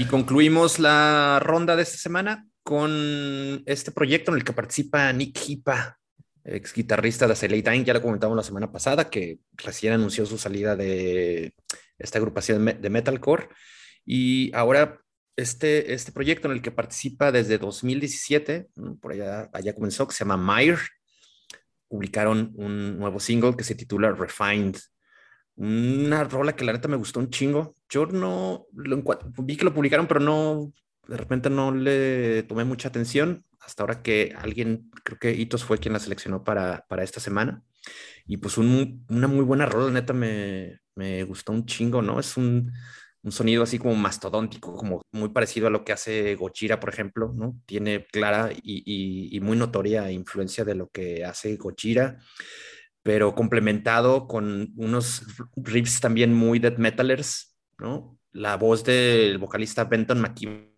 Concluimos la ronda de esta semana con este proyecto en el que participa Nick Hipa, ex guitarrista de Acele Time. Ya lo comentamos la semana pasada, que recién anunció su salida de esta agrupación de metalcore. Y ahora este, este proyecto en el que participa desde 2017, ¿no? por allá, allá comenzó, que se llama Meyer, publicaron un nuevo single que se titula Refined. Una rola que la neta me gustó un chingo. Yo no lo vi que lo publicaron, pero no, de repente no le tomé mucha atención hasta ahora que alguien, creo que Itos fue quien la seleccionó para, para esta semana. Y pues un- una muy buena rola, neta me, me gustó un chingo, ¿no? Es un, un sonido así como mastodóntico, como muy parecido a lo que hace Gojira, por ejemplo, ¿no? Tiene clara y, y- y muy notoria influencia de lo que hace Gojira pero complementado con unos riffs también muy death metalers, ¿no? La voz del vocalista Benton McKibben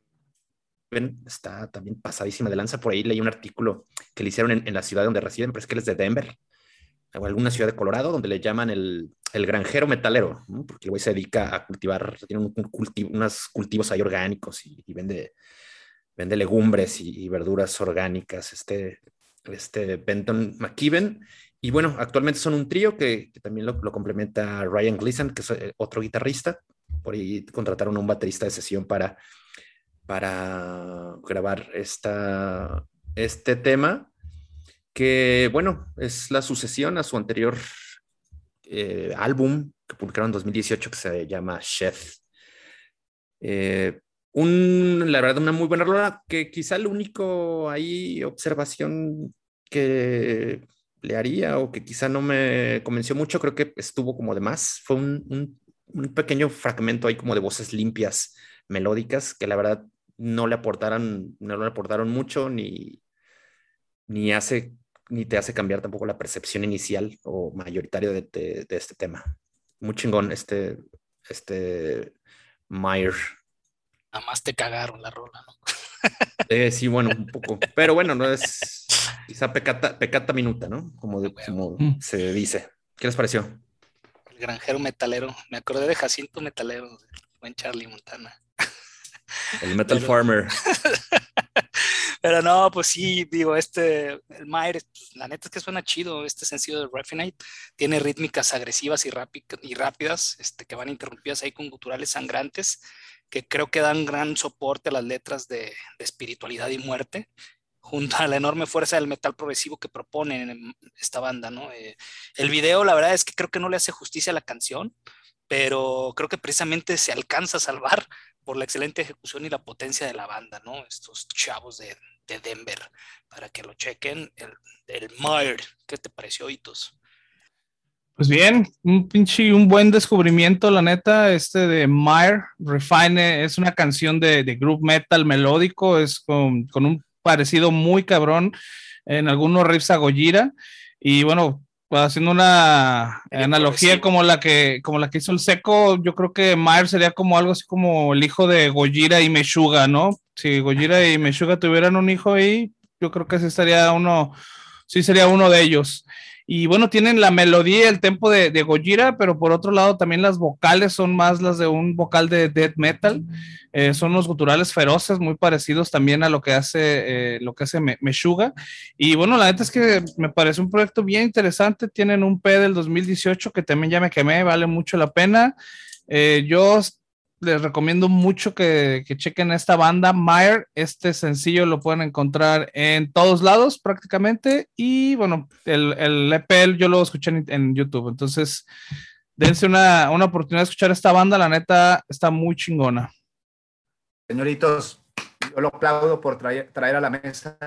está también pasadísima de lanza. Por ahí leí un artículo que le hicieron en, en la ciudad donde residen, pero es que él es de Denver, o alguna ciudad de Colorado, donde le llaman el, el granjero metalero, ¿no? porque el güey se dedica a cultivar, tiene un, cultivo, unos cultivos ahí orgánicos y, y vende, vende legumbres y, y verduras orgánicas. Este, este Benton McKibben. Y bueno, actualmente son un trío que, que también lo, complementa Ryan Gleason, que es eh, otro guitarrista. Por ahí contrataron un baterista de sesión para, para grabar esta, este tema, que bueno, es la sucesión a su anterior eh, álbum que publicaron en 2018 que se llama Chef. Un, la verdad, una muy buena rola, que quizá el único ahí observación que le haría o que quizá no me convenció mucho, creo que estuvo como de más. Fue un, pequeño fragmento ahí como de voces limpias, melódicas, que la verdad no le aportaron, no le aportaron mucho ni, ni hace ni te hace cambiar tampoco la percepción inicial o mayoritaria de, de, de este tema. Muy chingón este, este Meyer. Nada más te cagaron la rola, ¿no? Eh, sí, bueno, un poco. Pero bueno, no es quizá pecata, pecata minuta, ¿no? Como, de, como mm. se dice. ¿Qué les pareció? El granjero metalero. Me acordé de Jacinto Metalero, del buen Charlie Montana. El Metal Pero... Farmer. Pero no, pues sí, digo, este, el Mayer, pues, la neta es que suena chido, este sencillo de Refinite, tiene rítmicas agresivas y, y rápidas, este, que van interrumpidas ahí con guturales sangrantes, que creo que dan gran soporte a las letras de, de espiritualidad y muerte, junto a la enorme fuerza del metal progresivo que proponen esta banda, ¿no? Eh, el video, la verdad es que creo que no le hace justicia a la canción, pero creo que precisamente se alcanza a salvar por la excelente ejecución y la potencia de la banda, ¿no? Estos chavos de, de Denver, para que lo chequen, el, el Meyer, ¿qué te pareció, Hitos? Pues bien, un pinche, un buen descubrimiento, la neta, este de Meyer, Refine, es una canción de, de group metal melódico, es con, con un parecido muy cabrón en algunos riffs a Gojira, y bueno, haciendo una el analogía como la que como la que hizo el seco, yo creo que Meyer sería como algo así como el hijo de Gojira y Meshuga, ¿no? Si Gojira y Meshuga tuvieran un hijo ahí, yo creo que ese estaría uno, sí sería uno de ellos. Y bueno, tienen la melodía, el tempo de, de, Gojira, pero por otro lado también las vocales son más las de un vocal de death metal. Eh, son unos guturales feroces, muy parecidos también a lo que hace, eh, lo que hace Meshuga. Y bueno, la neta es que me parece un proyecto bien interesante. Tienen un P del 2018 que también ya me quemé, vale mucho la pena. Eh, yo les recomiendo mucho que, chequen esta banda, Meyer. Este sencillo lo pueden encontrar en todos lados prácticamente. Y bueno, el, el EP yo lo escuché en, YouTube. Entonces, dense una, una, oportunidad de escuchar esta banda. La neta está muy chingona. Señoritos, yo lo aplaudo por traer, traer a la mesa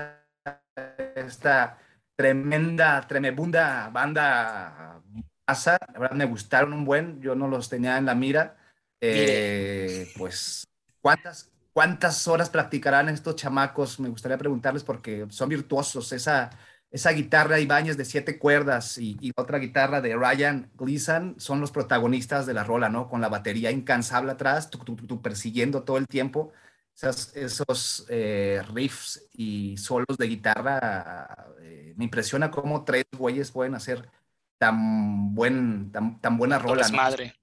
esta tremenda, tremenda banda. La verdad me gustaron un buen. Yo no los tenía en la mira eh, pues, ¿cuántas, ¿cuántas horas practicarán estos chamacos? Me gustaría preguntarles porque son virtuosos. Esa, esa guitarra Ibáñez de siete cuerdas y, y, otra guitarra de Ryan Gleason son los protagonistas de la rola, ¿no? Con la batería incansable atrás, tú, persiguiendo todo el tiempo. esos eh, riffs y solos de guitarra, eh, me impresiona cómo tres güeyes pueden hacer tan, buen, tan, tan buena rola. ¿no? madre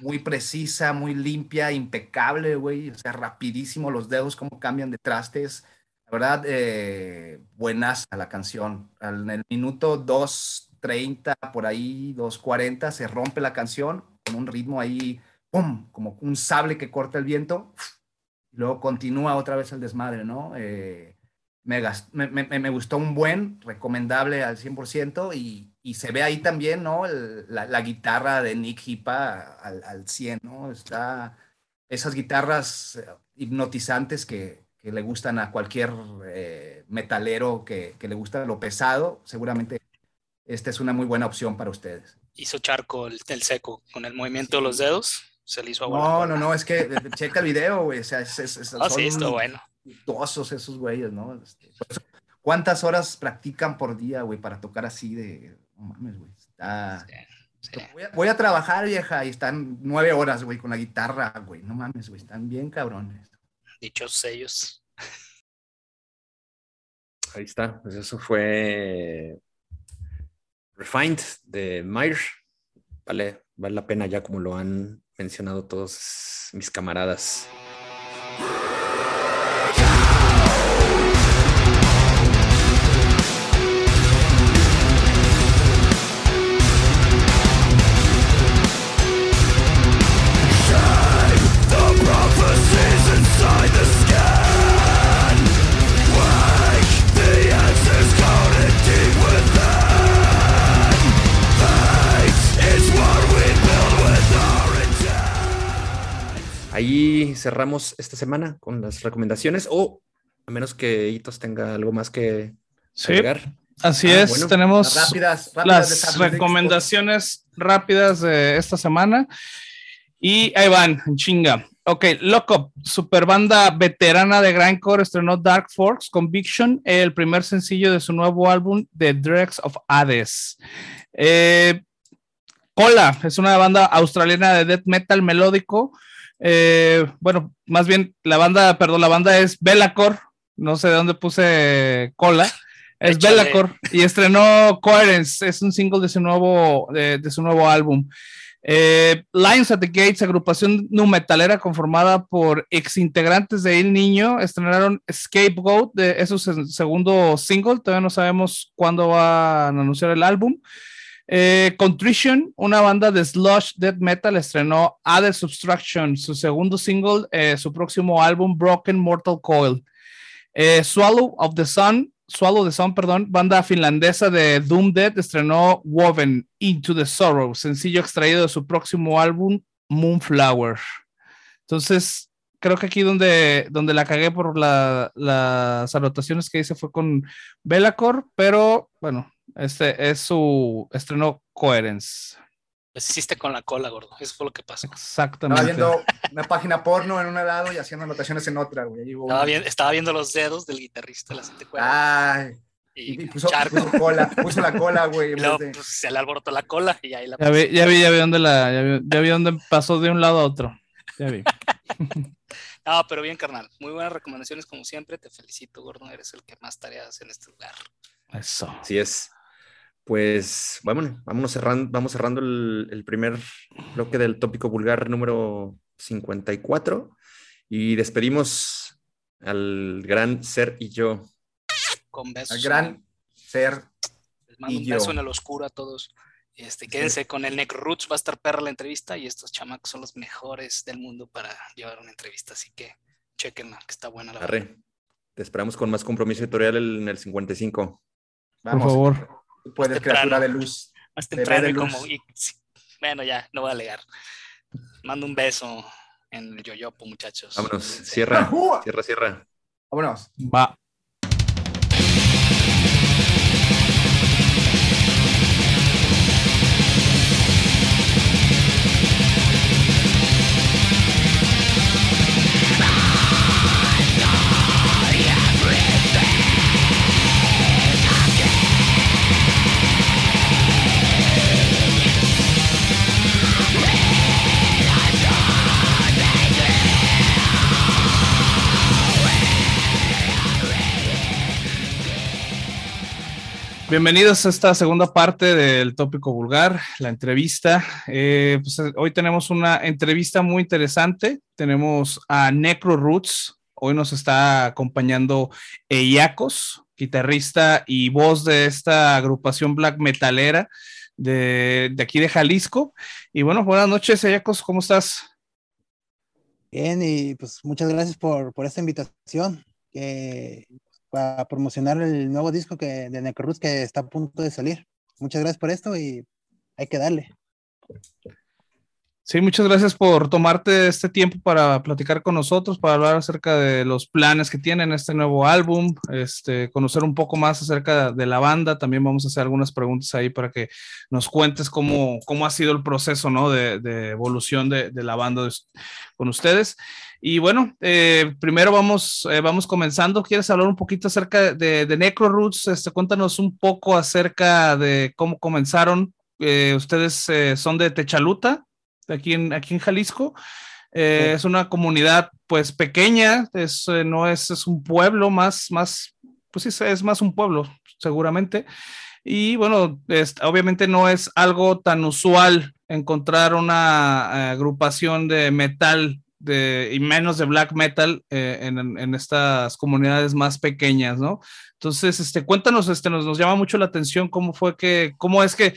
muy precisa, muy limpia, impecable, güey. O sea, rapidísimo los dedos, cómo cambian de trastes. La verdad, eh, buenas a la canción. En el minuto 2.30, por ahí, 2.40, se rompe la canción con un ritmo ahí, ¡pum! Como un sable que corta el viento. Y luego continúa otra vez el desmadre, ¿no? Eh, me, me, me, gustó un buen, recomendable al 100% y, y se ve ahí también, ¿no? la, la, guitarra de Nick Hipa al, al 100, ¿no? Está esas guitarras eh, hipnotizantes que, que le gustan a cualquier eh, metalero que, que, le gusta lo pesado, seguramente esta es una muy buena opción para ustedes. Hizo charco el, el seco con el movimiento de los dedos. Se le hizo No, no, no, es que checa el video, güey. O sea, es, es, oh, sí, está bueno. esos güeyes, ¿no? Este, ¿Cuántas horas practican por día, güey, para tocar así de no mames, güey. Está... Voy, a, trabajar, vieja, y están nueve horas, güey, con la guitarra, güey. No mames, güey. Están bien cabrones. Dichos sellos. Ahí está. Pues eso fue Refined de Meyer. Vale, vale la pena ya como lo han mencionado todos mis camaradas. Ahí cerramos esta semana con las recomendaciones o a menos que Hitos tenga algo más que sí, Así ah, es, tenemos las recomendaciones rápidas de esta semana. Y ahí van, chinga. Ok, Loco, super banda veterana de grindcore, estrenó Dark Forks Conviction, el primer sencillo de su nuevo álbum, The Dregs of Hades. Eh, Cola es una banda australiana de death metal melódico eh, bueno, más bien la banda, perdón, la banda es Belacor, no sé de dónde puse cola, es Belacor y estrenó Coherence, es un single de su nuevo, de, su nuevo álbum. Eh, Lions at the Gates, agrupación nu metalera conformada por ex integrantes de El Niño, estrenaron Scapegoat, de, es su segundo single, todavía no sabemos cuándo van a anunciar el álbum. Eh, Contrition, una banda de slush death metal, estrenó Other Subtraction, su segundo single, eh, su próximo álbum, Broken Mortal Coil. Eh, Swallow of the Sun, Swallow the Sun, perdón, banda finlandesa de Doom Dead, estrenó Woven Into the Sorrow, sencillo extraído de su próximo álbum, Moonflower. Entonces, creo que aquí donde, donde la cagué por las anotaciones que hice fue con Belacor, pero bueno, este es su estreno Coherence. Pues hiciste con la cola, gordo. Eso fue lo que pasó. Exactamente. Estaba viendo una página porno en un lado y haciendo anotaciones en otra, güey. Estaba, estaba, viendo los dedos del guitarrista de la siete Ay. Y, puso, cola, puso la cola, güey. Luego, pues, se le alborotó la cola y ahí la ya vi, ya vi, ya vi dónde la, ya vi, ya vi dónde pasó de un lado a otro. Ya vi. no, pero bien, carnal. Muy buenas recomendaciones, como siempre. Te felicito, gordo. Eres el que más tareas en este lugar. Eso. Así es. Pues bueno, vámonos cerrando, vamos cerrando el, el primer bloque del tópico vulgar número 54 y despedimos al gran ser y yo. Con besos. Al gran ser. Les mando y un yo. beso en el oscuro a todos. Este, quédense con el Neck Roots, va a estar perra la entrevista y estos chamacos son los mejores del mundo para llevar una entrevista, así que chequenla, que está buena la. Arre. Te esperamos con más compromiso editorial en el 55. Vamos. Por favor. Puedes, criatura de luz. Más temprano de y luz. como. y- sí, bueno, ya, no voy a alegar. Mando un beso en el yoyopo, muchachos. Vámonos, cierra, cierra, cierra. Vámonos. Va. Bienvenidos a esta segunda parte del tópico vulgar, la entrevista. Eh, pues, eh, hoy tenemos una entrevista muy interesante. Tenemos a Necro Roots. Hoy nos está acompañando Eyacos, guitarrista y voz de esta agrupación black metalera de, aquí de Jalisco. Y bueno, buenas noches, Eyacos, ¿cómo estás? Bien, y pues muchas gracias por, por esta invitación para promocionar el nuevo disco que, de Necruz que está a punto de salir. Muchas gracias por esto y hay que darle. Sí, muchas gracias por tomarte este tiempo para platicar con nosotros, para hablar acerca de los planes que tienen este nuevo álbum, este, conocer un poco más acerca de la banda. También vamos a hacer algunas preguntas ahí para que nos cuentes cómo, cómo ha sido el proceso ¿no? de, evolución de, la banda de, con ustedes. Y bueno, eh, primero vamos, eh, vamos comenzando. ¿Quieres hablar un poquito acerca de, de Necro Roots? Este, cuéntanos un poco acerca de cómo comenzaron. Eh, ustedes son de Techaluta, aquí en, aquí en Jalisco. Eh, sí. Es una comunidad pues pequeña, es, eh, no es, es un pueblo más, más, pues sí, es más un pueblo seguramente. Y bueno, es, obviamente no es algo tan usual encontrar una uh, agrupación de metal de, y menos de black metal eh, en, en, estas comunidades más pequeñas, ¿no? Entonces, este, cuéntanos, este, nos, nos llama mucho la atención cómo fue que, cómo es que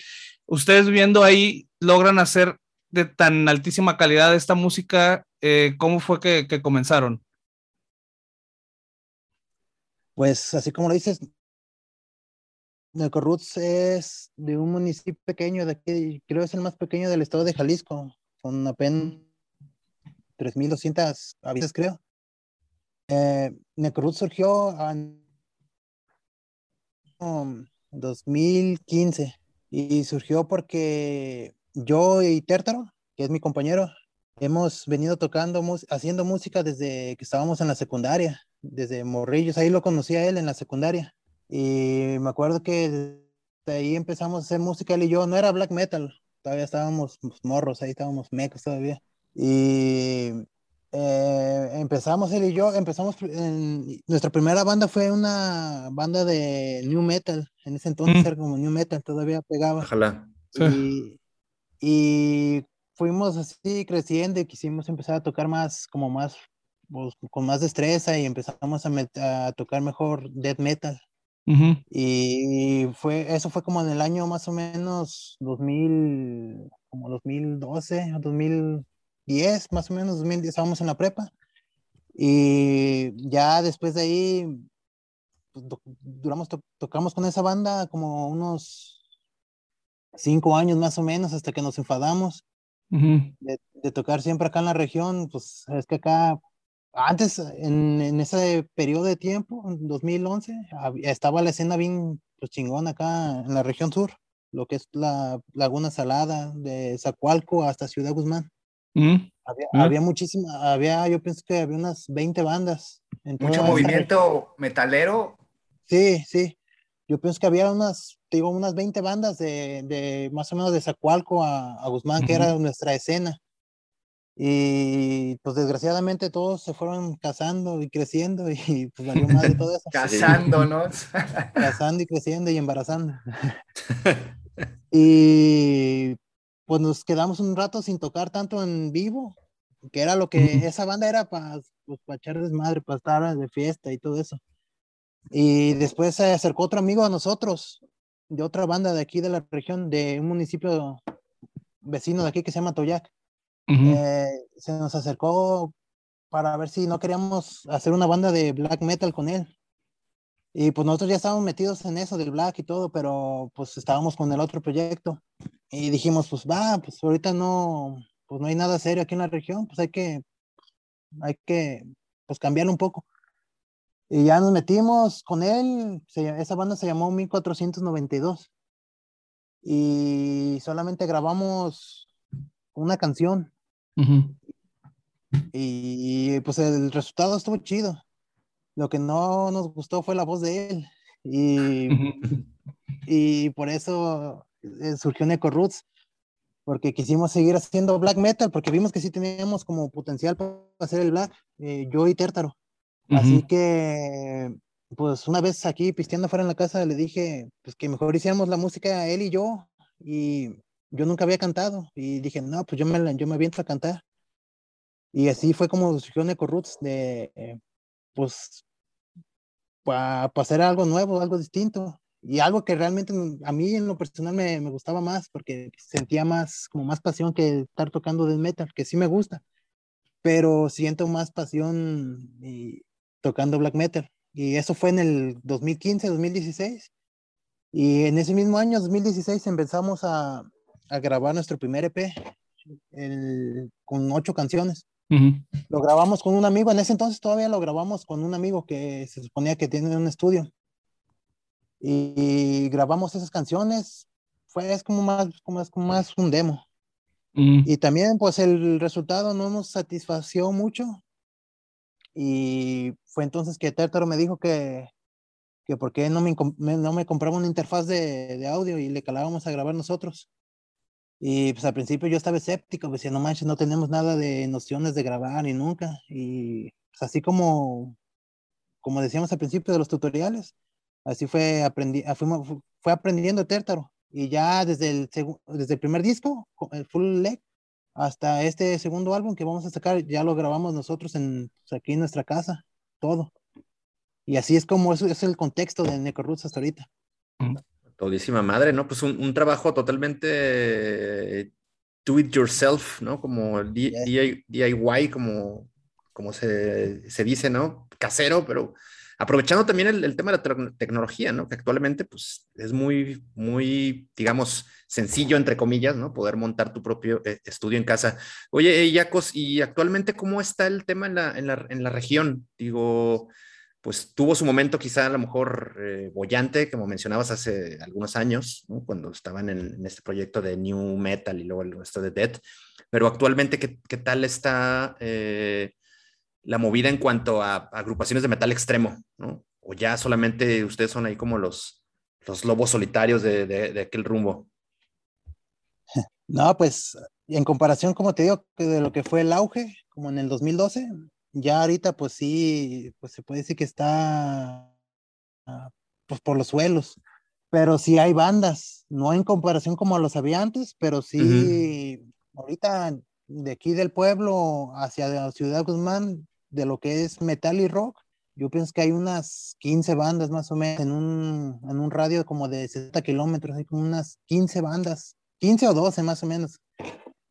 ustedes viendo ahí logran hacer de tan altísima calidad esta música, eh, ¿cómo fue que, comenzaron? Pues así como lo dices, Necorroots es de un municipio pequeño de aquí, creo es el más pequeño del estado de Jalisco, con apenas 3.200 habitantes, creo. Eh, Necorroots surgió en um, 2015 y surgió porque yo y Tértaro, que es mi compañero, hemos venido tocando, haciendo música desde que estábamos en la secundaria, desde Morrillos, ahí lo conocí a él en la secundaria. Y me acuerdo que de ahí empezamos a hacer música él y yo, no era black metal, todavía estábamos morros, ahí estábamos mecos todavía. Y eh, empezamos él y yo, empezamos, en, nuestra primera banda fue una banda de new metal, en ese entonces mm. era como new metal, todavía pegaba. Ojalá. Y, y fuimos así creciendo y quisimos empezar a tocar más, como más, pues, con más destreza y empezamos a, a tocar mejor death metal. Uh -huh. Y fue, eso fue como en el año más o menos 2000, como 2012 o 2010, más o menos 2010, estábamos en la prepa. Y ya después de ahí, pues, duramos, to tocamos con esa banda como unos cinco años más o menos hasta que nos enfadamos uh -huh. de, de, tocar siempre acá en la región, pues es que acá, antes, en, en ese periodo de tiempo, en 2011, estaba la escena bien pues, chingona acá en la región sur, lo que es la Laguna Salada, de Zacualco hasta Ciudad Guzmán. Uh -huh. había, uh -huh. había muchísima, había, yo pienso que había unas 20 bandas. Mucho movimiento metalero. Sí, sí yo pienso que había unas, digo, unas 20 bandas de, de más o menos de Zacualco a, a Guzmán, uh -huh. que era nuestra escena. Y pues desgraciadamente todos se fueron casando y creciendo y pues valió más de todo eso. Casándonos. Casando y creciendo y embarazando. y pues nos quedamos un rato sin tocar tanto en vivo, que era lo que esa banda era para pues, echar desmadre, para estar de fiesta y todo eso. Y después se acercó otro amigo a nosotros, de otra banda de aquí de la región, de un municipio vecino de aquí que se llama Toyac. Eh, se nos acercó para ver si no queríamos hacer una banda de black metal con él. Y pues nosotros ya estábamos metidos en eso del black y todo, pero pues estábamos con el otro proyecto. Y dijimos, pues va, pues ahorita no, pues no hay nada serio aquí en la región, pues hay que, hay que, pues cambiar un poco. Y ya nos metimos con él, esa banda se llamó 1492. Y solamente grabamos una canción. y, pues el resultado estuvo chido. Lo que no nos gustó fue la voz de él. Y, y por eso eh, surgió Neco Roots, porque quisimos seguir haciendo black metal, porque vimos que sí teníamos como potencial para hacer el black, eh, yo y Tértaro. Así que, pues una vez aquí pisteando fuera en la casa, le dije, pues que mejor hiciéramos la música él y yo. Y yo nunca había cantado. Y dije, no, pues yo me, yo me aviento a cantar. Y así fue como surgió Neco Roots, de, pues, para hacer algo nuevo, algo distinto. Y algo que realmente a mí en lo personal me, me, gustaba más, porque sentía más, como más pasión que estar tocando death metal, que sí me gusta, pero siento más pasión y, tocando black metal. Y eso fue en el 2015, 2016. Y en ese mismo año, 2016, empezamos a, a grabar nuestro primer EP el, con ocho canciones. Lo grabamos con un amigo, en ese entonces todavía lo grabamos con un amigo que se suponía que tiene un estudio. Y, grabamos esas canciones, fue es como más, como, como más un demo. Y también pues el resultado no nos satisfació mucho, y fue entonces que Tértaro me dijo que, que por qué no me, no me compraba una interfaz de, de, audio y le calábamos a grabar nosotros. Y pues al principio yo estaba escéptico, decía, no manches, no tenemos nada de nociones de grabar ni nunca. Y pues así como, como decíamos al principio de los tutoriales, así fue, aprendi ah, fue aprendiendo Tértaro. Y ya desde el, desde el primer disco, el full leg, hasta este segundo álbum que vamos a sacar, ya lo grabamos nosotros en, pues, aquí en nuestra casa, todo. Y así es como eso es el contexto de Necroroots hasta ahorita. Todísima madre, ¿no? Pues un, trabajo totalmente do it yourself, ¿no? Como DIY, como, como se, se dice, ¿no? Casero, pero aprovechando también el, tema de la tecnología, ¿no? Que actualmente, pues, es muy, muy, digamos, sencillo, entre comillas, ¿no? Poder montar tu propio eh, estudio en casa. Oye, Yacos, ¿y actualmente cómo está el tema en la, en la, en la región? Digo, pues tuvo su momento quizá a lo mejor eh, bollante, como mencionabas hace algunos años, cuando estaban en, este proyecto de New Metal y luego el resto de Dead, pero actualmente, ¿qué, qué tal está eh, la movida en cuanto a, agrupaciones de metal extremo, ¿no? O ya solamente ustedes son ahí como los, los lobos solitarios de, de, aquel rumbo. No, pues en comparación, como te digo, de lo que fue el auge, como en el 2012, ya ahorita pues sí, pues se puede decir que está ah, pues por los suelos, pero sí hay bandas, no en comparación como los había antes, pero sí, ahorita de aquí del pueblo hacia Ciudad Guzmán de lo que es metal y rock, yo pienso que hay unas 15 bandas más o menos en un, en un radio como de 60 kilómetros, hay como unas 15 bandas, 15 o 12 más o menos.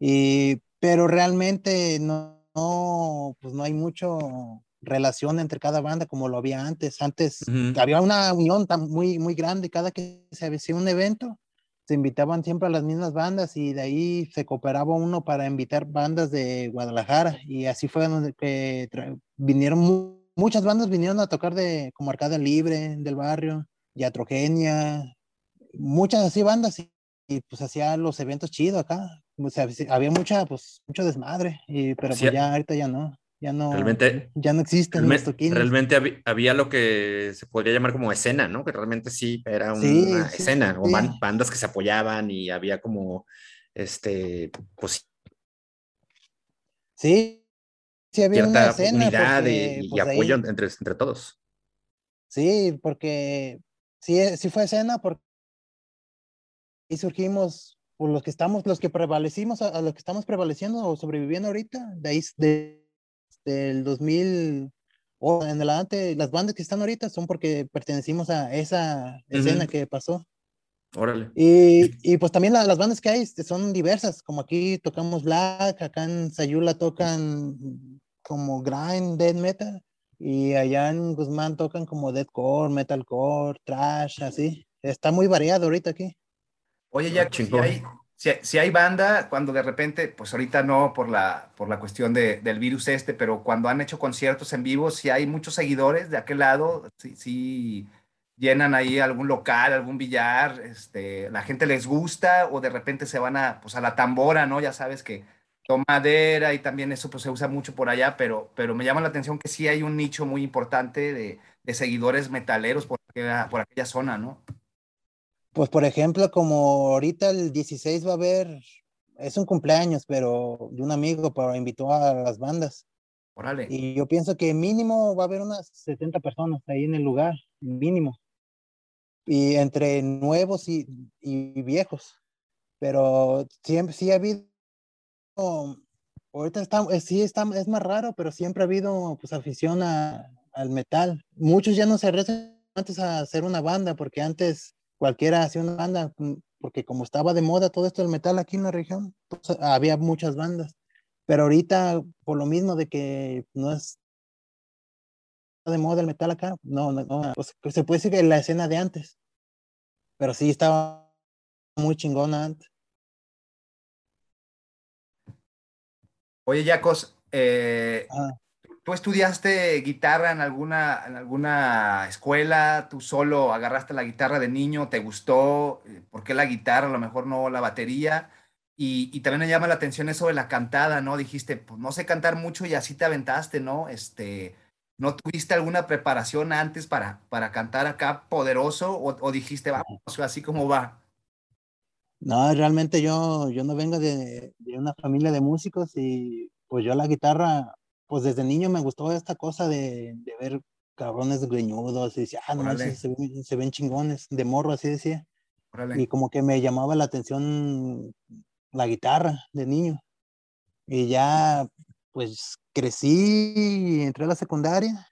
Y, pero realmente no, no, pues no hay mucho relación entre cada banda como lo había antes. Antes había una unión tan muy, muy grande, cada que se hacía un evento, se invitaban siempre a las mismas bandas y de ahí se cooperaba uno para invitar bandas de Guadalajara y así fue donde que vinieron muchas bandas vinieron a tocar de como Arcada Libre del barrio, Yatrogenia, muchas así bandas y, pues hacía los eventos chidos acá, o sea, había mucha pues mucho desmadre y pero pues ya ahorita ya no ya no, realmente, ya no existen Realmente había, lo que se podría llamar como escena, ¿no? Que realmente sí era una escena, o bandas que se apoyaban y había como, este, pues Sí, sí había una escena. unidad porque, y, y pues, ahí- apoyo entre, entre todos. Sí, porque sí, eh, sí fue escena porque y surgimos por los que estamos, los que prevalecimos, a, a los que estamos prevaleciendo o sobreviviendo ahorita, de ahí de, del 2000 o en adelante, las bandas que están ahorita son porque pertenecimos a esa escena Ujú. que pasó. Órale. Y, y pues también la- las bandas que hay este, son diversas, como aquí tocamos black, acá en Sayula tocan como grind, death metal, y allá en Guzmán tocan como deathcore, metalcore, trash, así. Está muy variado ahorita aquí. Oye, Ah, ya si chingón. hay, si, hay banda, cuando de repente, pues ahorita no por la, por la cuestión de- del virus este, pero cuando han hecho conciertos en vivo, si hay muchos seguidores de aquel lado, si, si llenan ahí algún local, algún billar, este, la gente les gusta o de repente se van a, pues a la tambora, ¿no? Ya sabes que tomadera y también eso pues se usa mucho por allá, pero, pero me llama la atención que sí hay un nicho muy importante de, de seguidores metaleros por aquella, por aquella zona, ¿no? Pues por ejemplo, como ahorita el 16 va a haber, es un cumpleaños, pero de un amigo, pero invitó a las bandas. Órale. Y yo pienso que mínimo va a haber unas 70 personas ahí en el lugar, mínimo. Y entre nuevos y, y viejos. Pero siempre sí ha habido, ahorita está, eh, sí está, es más raro, pero siempre ha habido pues afición a- al metal. Muchos ya no se arriesgan antes a hacer una banda, porque antes cualquiera hacía una banda, mm, porque como estaba de moda todo esto del metal aquí en la región, pues había muchas bandas. Pero ahorita, por lo mismo de que no es de moda el metal acá, no, no, no, pues, pues, se puede decir que la escena de antes. Pero sí estaba muy chingona antes. Oye, Yacos, eh, Ah, ¿tú estudiaste guitarra en alguna, en alguna escuela? ¿Tú solo agarraste la guitarra de niño? ¿Te gustó? Eh, ¿Por qué la guitarra? A lo mejor no la batería. Y, y también me llama la atención eso de la cantada, ¿no? Dijiste, pues no sé cantar mucho y así te aventaste, ¿no? Este, ¿no tuviste alguna preparación antes para, para cantar acá poderoso? ¿O, o dijiste, vamos, así como va? No, realmente yo, yo no vengo de, de una familia de músicos y pues yo la guitarra, pues desde niño me gustó esta cosa de, de ver cabrones greñudos y decía, ah, no manches, se ven, se ven chingones, de morro así decía. Órale. Y como que me llamaba la atención la guitarra de niño. Y ya, pues crecí, entré a la secundaria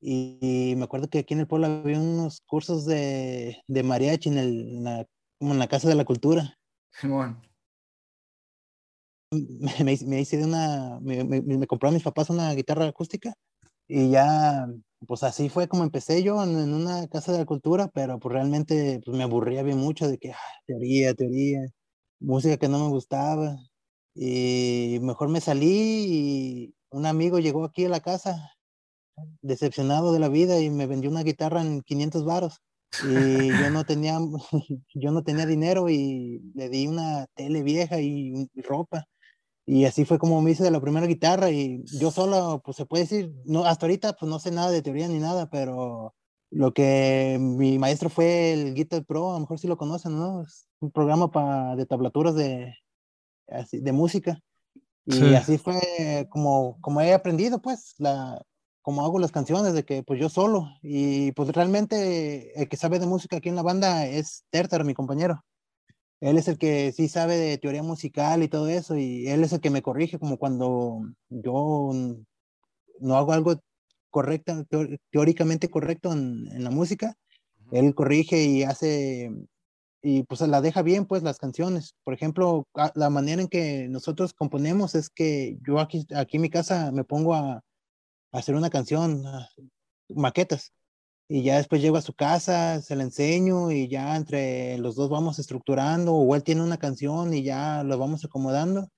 y, me acuerdo que aquí en el pueblo había unos cursos de, de mariachi en, el, en la, en la Casa de la Cultura. Simón. Me, me hice- de una, me, me, me mis papás una guitarra acústica y ya, pues así fue como empecé yo en, en una casa de la cultura, pero pues realmente pues, me aburría bien mucho de que, ah, teoría, teoría, música que no me gustaba y mejor me salí y un amigo llegó aquí a la casa decepcionado de la vida y me vendió una guitarra en 500 varos y yo no tenía, yo no tenía dinero y le di una tele vieja y ropa. Y así fue como me hice de la primera guitarra y yo solo, pues se puede decir, no, hasta ahorita pues no sé nada de teoría ni nada, pero lo que mi maestro fue el Guitar Pro, a lo mejor sí lo conocen, ¿no? Es un programa pa- de tablaturas de, así, de música. Y Sí. así fue como, como he aprendido, pues, la, como hago las canciones, de que pues yo solo. Y pues realmente el que sabe de música aquí en la banda es Tertar, mi compañero. Él es el que sí sabe de teoría musical y todo eso, y él es el que me corrige como cuando yo no hago algo correcto, teóricamente correcto en, en la música. Él corrige y hace, y pues la deja bien, pues las canciones. Por ejemplo, la manera en que nosotros componemos es que yo aquí, aquí en mi casa me pongo a, a hacer una canción, a- maquetas y ya después llego a su casa, se la enseño y ya entre los dos vamos estructurando o él tiene una canción y ya lo vamos acomodando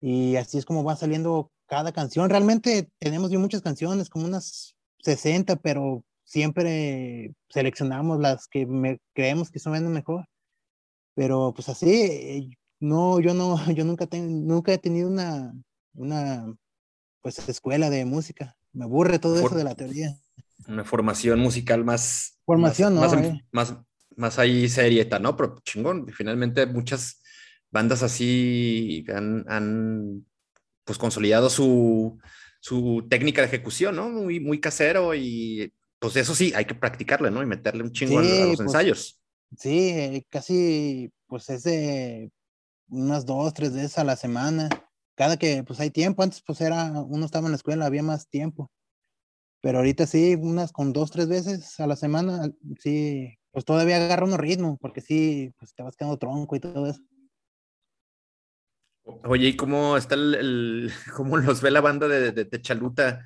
y así es como va saliendo cada canción. Realmente tenemos muchas canciones, como unas 60, pero siempre seleccionamos las que me, creemos que suenan mejor. Pero pues así, no, yo no, yo nunca, ten- nunca he tenido una, una pues escuela de música. Me aburre todo For- eso de la teoría. Una formación musical más. Formación, más, no, más, eh. más, más ahí serieta, ¿no? Pero chingón. Finalmente, muchas bandas así han, han pues consolidado su, su técnica de ejecución, ¿no? Muy, muy casero y pues eso sí, hay que practicarle, ¿no? Y meterle un chingo a, Sí, los pues, ensayos. Sí, eh, casi pues es de unas dos, tres veces a la semana. Cada que pues hay tiempo, antes pues era, uno estaba en la escuela, había más tiempo. Pero ahorita sí, unas con dos, tres veces a la semana, sí, pues todavía agarra uno ritmo, porque sí, pues te vas quedando tronco y todo eso. Oye, ¿y cómo está el, el- cómo los ve la banda de, de Techaluta?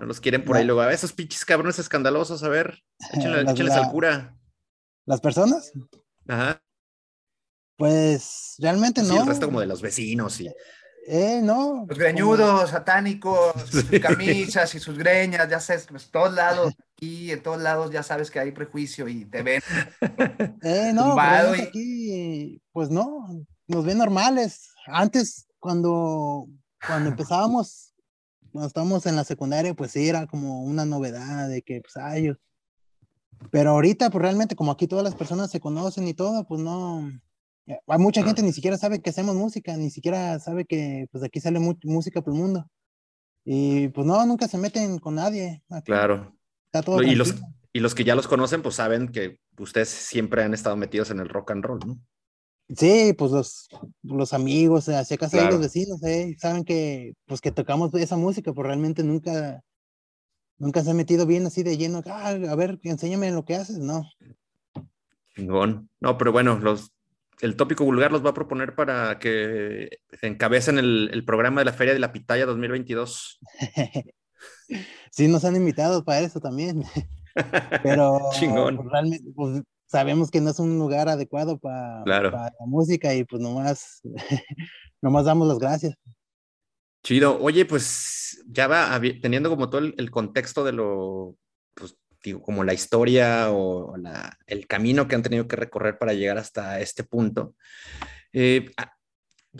No los quieren por ahí luego. A esos pinches cabrones escandalosos, a ver, échenle- Las- échenles la- al cura. Las personas, Ajá. pues realmente Sí, no. el resto como de los vecinos y Eh, no. Los greñudos, satánicos, sus camisas y sus greñas, ya sabes, pues todos lados, aquí en todos lados ya sabes que hay prejuicio y te ven. Eh, no, y- aquí, pues no, nos ven normales. Antes, cuando, cuando empezábamos, cuando estábamos en la secundaria, pues sí, era como una novedad de que, pues, ay, yo- Pero ahorita, pues realmente, como aquí todas las personas se conocen y todo, pues no. Eh, Hay mucha gente ni siquiera sabe que hacemos música, ni siquiera sabe que, pues, de aquí sale música por el mundo. Y pues no, nunca se meten con nadie. Aquí claro. Está todo Y los, y los que ya los conocen, pues saben que ustedes siempre han estado metidos en el rock and roll, ¿no? Sí, pues los, los amigos, eh, hacia casa de Claro. los vecinos, eh, saben que, pues que tocamos esa música, pues realmente nunca, nunca se ha metido bien así de lleno, "Ah, a ver, enséñame lo que haces, no. Chingón. No, pero bueno, los, el tópico vulgar los va a proponer para que encabecen el, el programa de la Feria de la Pitaya 2022. sí, nos han invitado para eso también, pero Chingón. pues, realmente, pues, sabemos que no es un lugar adecuado para Claro. la música y pues nomás, nomás damos las gracias. Chido. Oye, pues ya va teniendo como todo el, el contexto de lo, digo, como la historia o la- el camino que han tenido que recorrer para llegar hasta este punto. eh, a,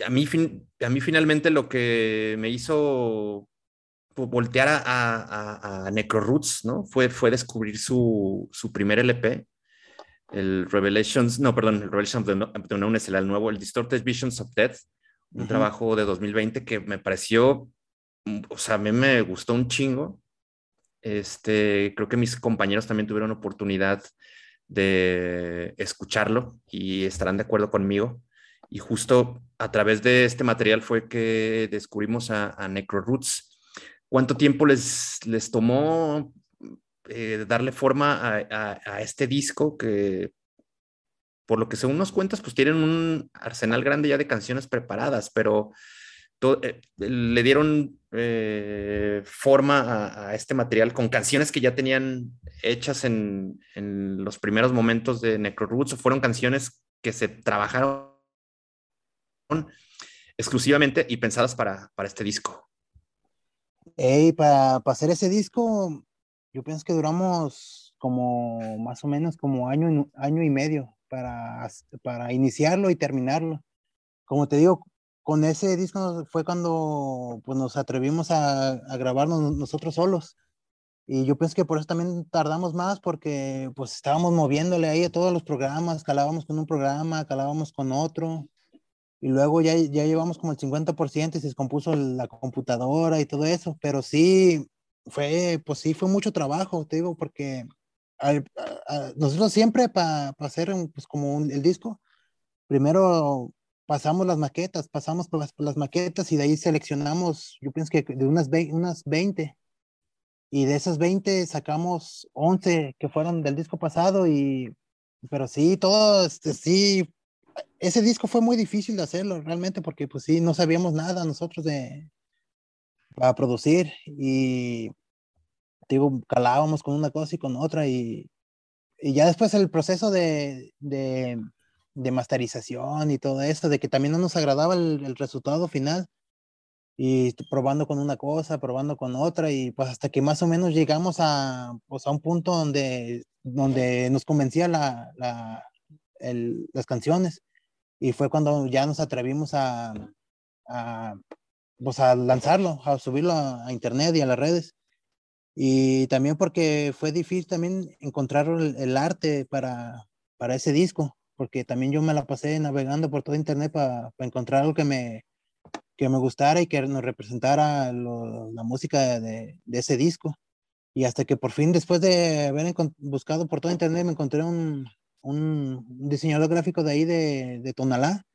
a mí, fin- a mí finalmente lo que me hizo vo- voltear a, a, a- a Necro Roots, ¿no? Fue, fue descubrir su, su primer LP, el Revelations, no, perdón, el Revelations of the No- of the Unknown es el nuevo, el Distorted Visions of Death, un trabajo de 2020 que me pareció, o sea, a mí me gustó un chingo. Este, creo que mis compañeros también tuvieron oportunidad de escucharlo y estarán de acuerdo conmigo. Y justo a través de este material fue que descubrimos a, a Necro Roots. ¿Cuánto tiempo les, les tomó eh, darle forma a- a este disco que, por lo que según nos cuentas, pues tienen un arsenal grande ya de canciones preparadas, pero eh, le dieron eh, forma a, este material con canciones que ya tenían hechas en, en los primeros momentos de Necro Roots o fueron canciones que se trabajaron exclusivamente y pensadas para, para este disco. Para, para hacer ese disco, yo pienso que duramos como más o menos como año, año y medio para, para iniciarlo y terminarlo. Como te digo, con ese disco fue cuando pues, nos atrevimos a, grabarnos nosotros solos. Y yo pienso que por eso también tardamos más porque pues estábamos moviéndole ahí a todos los programas, calábamos con un programa, calábamos con otro. Y luego ya, ya llevamos como el 50% y se descompuso la computadora y todo eso, pero sí, fue, pues sí, fue mucho trabajo, te digo, porque al- a- nosotros siempre para hacer un- pues como un- el disco, primero pasamos las maquetas, pasamos por las, por las maquetas y de ahí seleccionamos, yo pienso que de unas, vei- unas 20, y de esas 20 sacamos 11 que fueron del disco pasado y, pero sí, todo, este, sí, ese disco fue muy difícil de hacerlo realmente porque pues sí, no sabíamos nada nosotros de para producir y digo, calábamos con una cosa y con otra y, y ya después el proceso de, de, de masterización y todo eso, de que también no nos agradaba el, resultado final. Y probando con una cosa, probando con otra y pues hasta que más o menos llegamos a, pues, a un punto donde, donde nos convencía la, la, el, las canciones. Y fue cuando ya nos atrevimos a, a, pues a lanzarlo, a subirlo a, a, internet y a las redes. Y también porque fue difícil también encontrar el, el arte para, para ese disco, porque también yo me la pasé navegando por todo internet para encontrar algo que me, que me gustara y que nos representara la música de, de, ese disco. Y hasta que por fin, después de haber buscado por todo internet, me encontré un, un diseñador gráfico de ahí de, de Tonalá.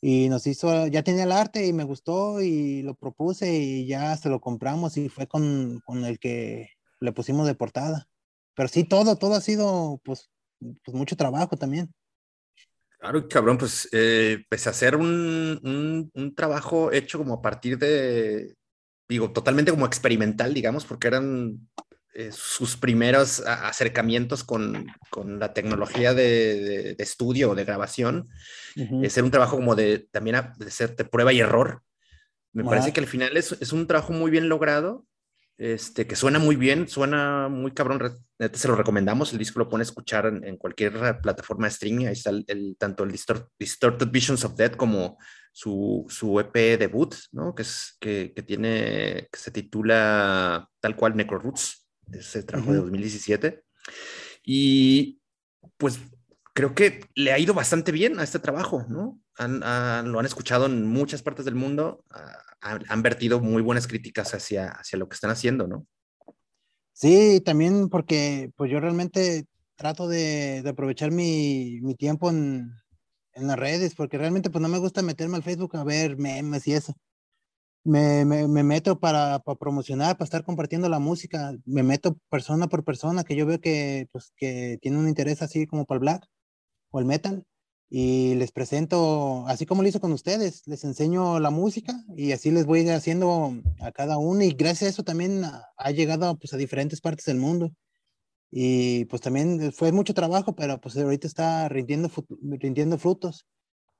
Y nos hizo, ya tenía el arte y me gustó y lo propuse y ya se lo compramos y fue con, con el que le pusimos de portada. Pero sí, todo, todo ha sido pues, pues mucho trabajo también. Claro, cabrón, pues eh, pese a ser un, un, trabajo hecho como a partir de, digo, totalmente como experimental, digamos, porque eran eh, sus primeros acercamientos con, con la tecnología de, de, estudio o de grabación, uh ser un trabajo como de también de ser de prueba y error. Me parece que al final es, es un trabajo muy bien logrado este, que suena muy bien, suena muy cabrón, se lo recomendamos, el disco lo pone a escuchar en, cualquier plataforma de streaming, ahí está el, tanto el Distorted Visions of Death como su, su EP debut, ¿no? que, es, que, que, tiene, que se titula tal cual Necro Roots, ese trabajo de 2017, y pues creo que le ha ido bastante bien a este trabajo, ¿no? Lo han escuchado en muchas partes del mundo, han, vertido muy buenas críticas hacia, hacia lo que están haciendo, ¿no? Sí, también porque pues yo realmente trato de, de aprovechar mi, mi tiempo en, en, las redes, porque realmente pues no me gusta meterme al Facebook a ver memes y eso. Me, me, me meto para, para, promocionar, para estar compartiendo la música, me meto persona por persona que yo veo que, pues, que tiene un interés así como para el black o el metal y les presento, así como lo hizo con ustedes, les enseño la música y así les voy haciendo a cada uno y gracias a eso también ha, llegado pues a diferentes partes del mundo y pues también fue mucho trabajo, pero pues ahorita está rindiendo, rindiendo frutos.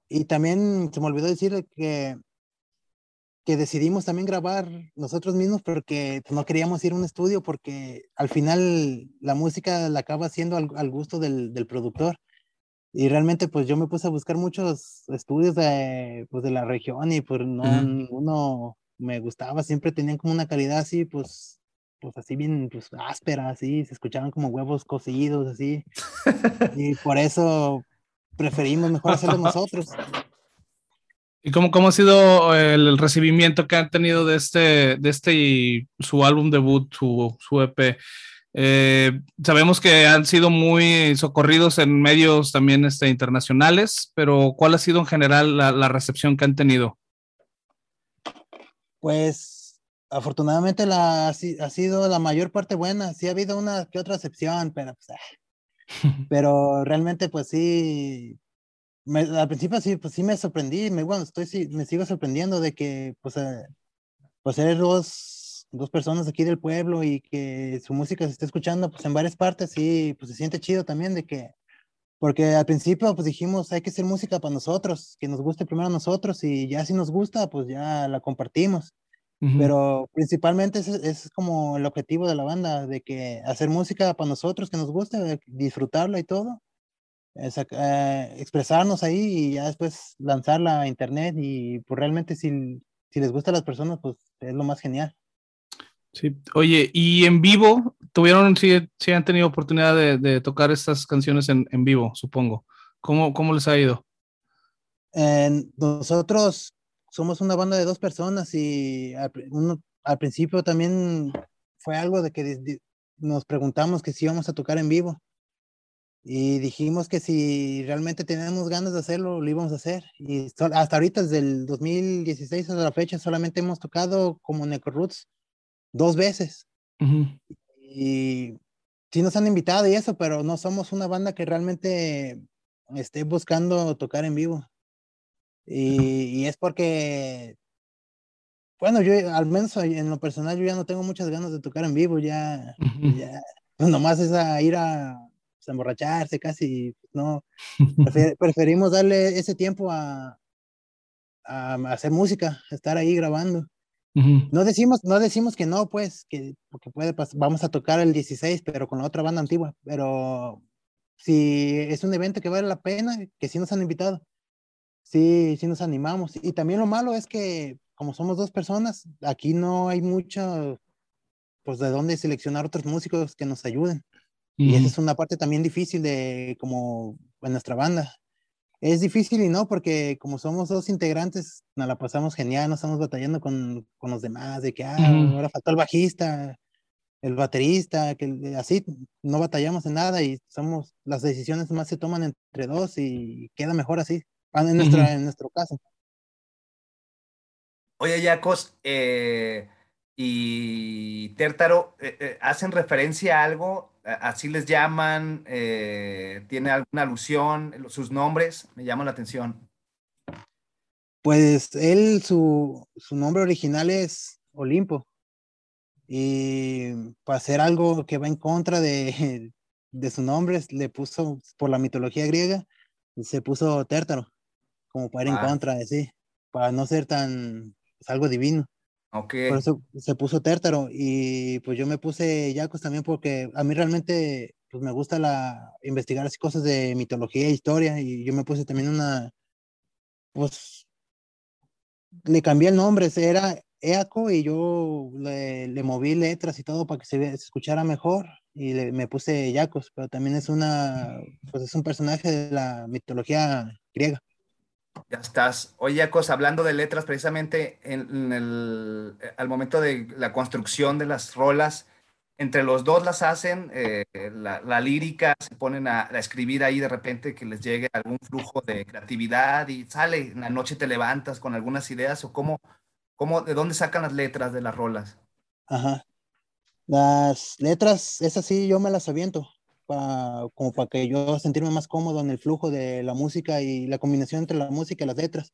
Y también se me olvidó decirle que, que decidimos también grabar nosotros mismos porque pues, no queríamos ir a un estudio porque al final la música la acaba haciendo al, al gusto del, del productor y realmente pues yo me puse a buscar muchos estudios de, pues, de la región y pues no, ninguno me gustaba, siempre tenían como una calidad así, pues, pues así bien, pues áspera, así, se escuchaban como huevos cocidos, así. y por eso preferimos mejor hacerlo nosotros. ¿Y cómo, cómo ha sido el, recibimiento que han tenido de este, de este y su álbum debut, su, su EP? Eh, sabemos que han sido muy socorridos en medios también este, internacionales, pero ¿cuál ha sido en general la, recepción que han tenido? Pues afortunadamente la, ha sido la mayor parte buena. Sí ha habido una que otra excepción, pero, pues, ah. pero realmente pues sí, al principio sí, pues sí me sorprendí, me, bueno, estoy, sí, me sigo sorprendiendo de que pues, eh, pues eres dos personas aquí del pueblo y que su música se esté escuchando pues en varias partes y pues se siente chido también de que, porque al principio pues dijimos hay que hacer música para nosotros, que nos guste primero a nosotros y ya si nos gusta pues ya la compartimos. Pero principalmente es, es como el objetivo de la banda, de que hacer música para nosotros, que nos guste, disfrutarla y todo, eh, expresarnos ahí y ya después lanzarla a internet y pues realmente si, si les gusta a las personas pues es lo más genial. Sí, oye, y en vivo, tuvieron, sí, sí han tenido oportunidad de, tocar estas canciones en, vivo, supongo. ¿Cómo, ¿Cómo les ha ido? nosotros somos una banda de dos personas y al, al principio también fue algo de que nos preguntamos que si íbamos a tocar en vivo y dijimos que si realmente teníamos ganas de hacerlo, lo íbamos a hacer. Y hasta ahorita, desde el 2016 hasta la fecha, solamente hemos tocado como Necro Roots dos veces. Y sí nos han invitado y eso, pero no somos una banda que realmente esté buscando tocar en vivo. Y, es porque, bueno, yo al menos en lo personal yo ya no tengo muchas ganas de tocar en vivo, ya, ya pues nomás es a ir a pues, emborracharse casi, no, preferimos darle ese tiempo a, a, hacer música, estar ahí grabando. No decimos, no decimos que no, pues, que porque puede vamos a tocar el 16, pero con la otra banda antigua, pero si es un evento que vale la pena, que sí nos han invitado, sí, sí nos animamos. Y también lo malo es que como somos dos personas, aquí no hay mucho, pues, de dónde seleccionar otros músicos que nos ayuden. Y esa es una parte también difícil de como en nuestra banda, es difícil y no, porque como somos dos integrantes, nos la pasamos genial, no estamos batallando con, con los demás, de que, ah, ahora faltó el bajista, el baterista, que así, no batallamos en nada y somos, las decisiones más se toman entre dos y queda mejor así, ah, en, nuestra, Ujú. en nuestro caso. Oye, Yacos, eh, y Tértaro, eh, eh, ¿hacen referencia a algo? ¿Así les llaman? Eh, ¿Tiene alguna alusión? Sus nombres me llaman la atención. Pues él, su, su nombre original es Olimpo. Y para hacer algo que va en contra de, de su nombre, le puso, por la mitología griega, se puso Tértaro, como para ir Ah. en contra de sí, para no ser tan, pues, algo divino. Por eso se puso Tértaro. Y pues yo me puse Yacos también porque a mí realmente pues me gusta la, investigar así cosas de mitología e historia. Y yo me puse también una, pues le cambié el nombre, era Eaco y yo le, le moví letras y todo para que se, se escuchara mejor y le- me puse Yacos, pero también es una, pues es un personaje de la mitología griega. Ya estás. Oye, Yacos, hablando de letras, precisamente en, en el, eh, al momento de la construcción de las rolas, entre los dos las hacen, eh, la, la lírica, se ponen a, a escribir ahí de repente que les llegue algún flujo de creatividad y sale, en la noche te levantas con algunas ideas o cómo, cómo, de dónde sacan las letras de las rolas. Ajá. Las letras, esas sí, yo me las aviento, pa- como para que yo sentirme más cómodo en el flujo de la música y la combinación entre la música y las letras.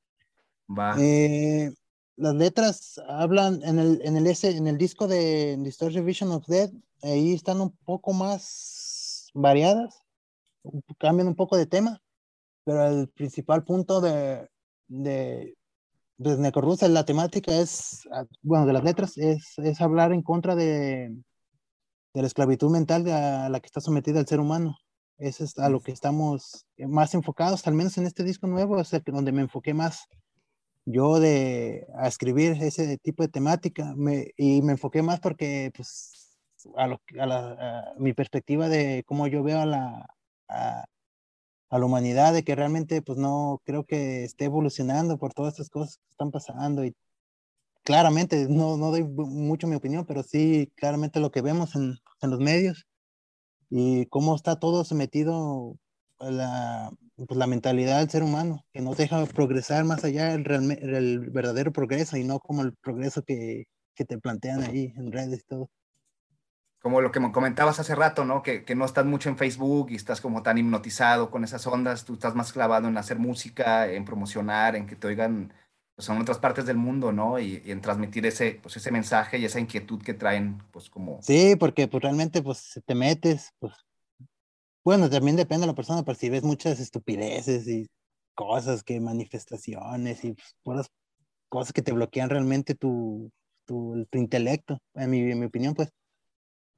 Va. Eh, las letras hablan en el, en el, ese, en el disco de Distorted Vision of Death, ahí están un poco más variadas, cambian un poco de tema, pero el principal punto de, de, de Necorruz, la temática es, ah, bueno, de las letras, es, es hablar en contra de, de la esclavitud mental de a la que está sometida el ser humano. Eso es a lo que estamos más enfocados, al menos en este disco nuevo, es el que- donde me enfoqué más yo de a escribir ese tipo de temática me, y me enfoqué más porque pues a, lo, a, la, a mi perspectiva de cómo yo veo a la, a, a la humanidad, de que realmente pues no creo que esté evolucionando por todas estas cosas que están pasando y claramente no, no doy mucho mi opinión, pero sí claramente lo que vemos en, en los medios y cómo está todo sometido a la, pues, la mentalidad del ser humano, que no deja progresar más allá del del verdadero progreso y no como el progreso que, que te plantean ahí en redes y todo. Como lo que me comentabas hace rato, ¿no? Que, que no estás mucho en Facebook y estás como tan hipnotizado con esas ondas, tú estás más clavado en hacer música, en promocionar, en que te oigan en otras partes del mundo, ¿no? Y, y en transmitir ese, pues, ese mensaje y esa inquietud que traen, pues como... Sí, porque pues realmente pues si te metes, pues bueno, también depende de la persona, pero si ves muchas estupideces y cosas que manifestaciones y pues, cosas que te bloquean realmente tu, tu, tu intelecto, en mi, en mi opinión, pues.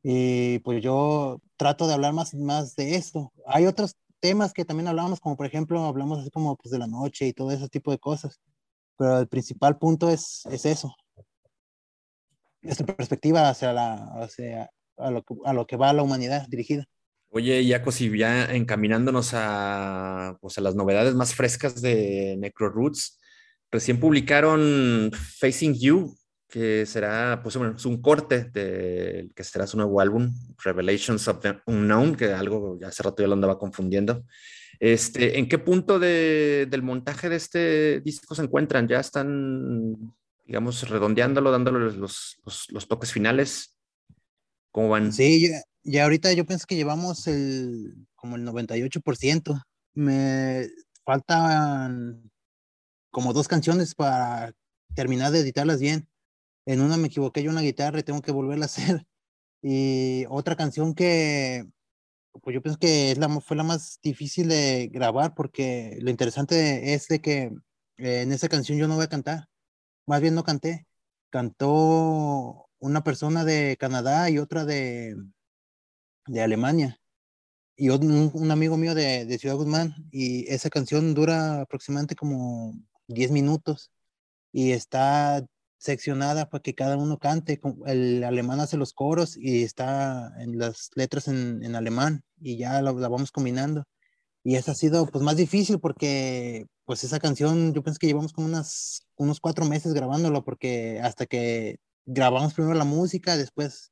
Y pues yo trato de hablar más, más de esto. Hay otros temas que también hablamos, como por ejemplo, hablamos así como pues de la noche y todo ese tipo de cosas, pero el principal punto es, es eso. Esta perspectiva hacia, la, hacia a, lo que, a lo que va la humanidad dirigida. Oye, Jaco, si ya encaminándonos a, pues, a las novedades más frescas de Necroroots, recién publicaron Facing You, que será pues, bueno, es un corte del que será su nuevo álbum, Revelations of the Unknown, que algo ya hace rato yo lo andaba confundiendo. Este, ¿En qué punto de, del montaje de este disco se encuentran? ¿Ya están, digamos, redondeándolo, dándole los, los, los toques finales? ¿Cómo van? Sí, ya, ya, ahorita yo pienso que llevamos el como el 98%. Me faltan como dos canciones para terminar de editarlas bien. En una me equivoqué yo en la guitarra y tengo que volverla a hacer. Y otra canción que pues yo pienso que es la, fue la más difícil de grabar porque lo interesante es de que eh, en esa canción yo no voy a cantar. Más bien no canté. Cantó una persona de Canadá y otra de, de Alemania y un, un amigo mío de, de, Ciudad Guzmán y esa canción dura aproximadamente como 10 minutos y está seccionada para que cada uno cante, el alemán hace los coros y está en las letras en, en alemán y ya la, la, vamos combinando. Y eso ha sido pues más difícil porque pues esa canción yo pienso que llevamos como unas, unos cuatro meses grabándolo porque hasta que grabamos primero la música, después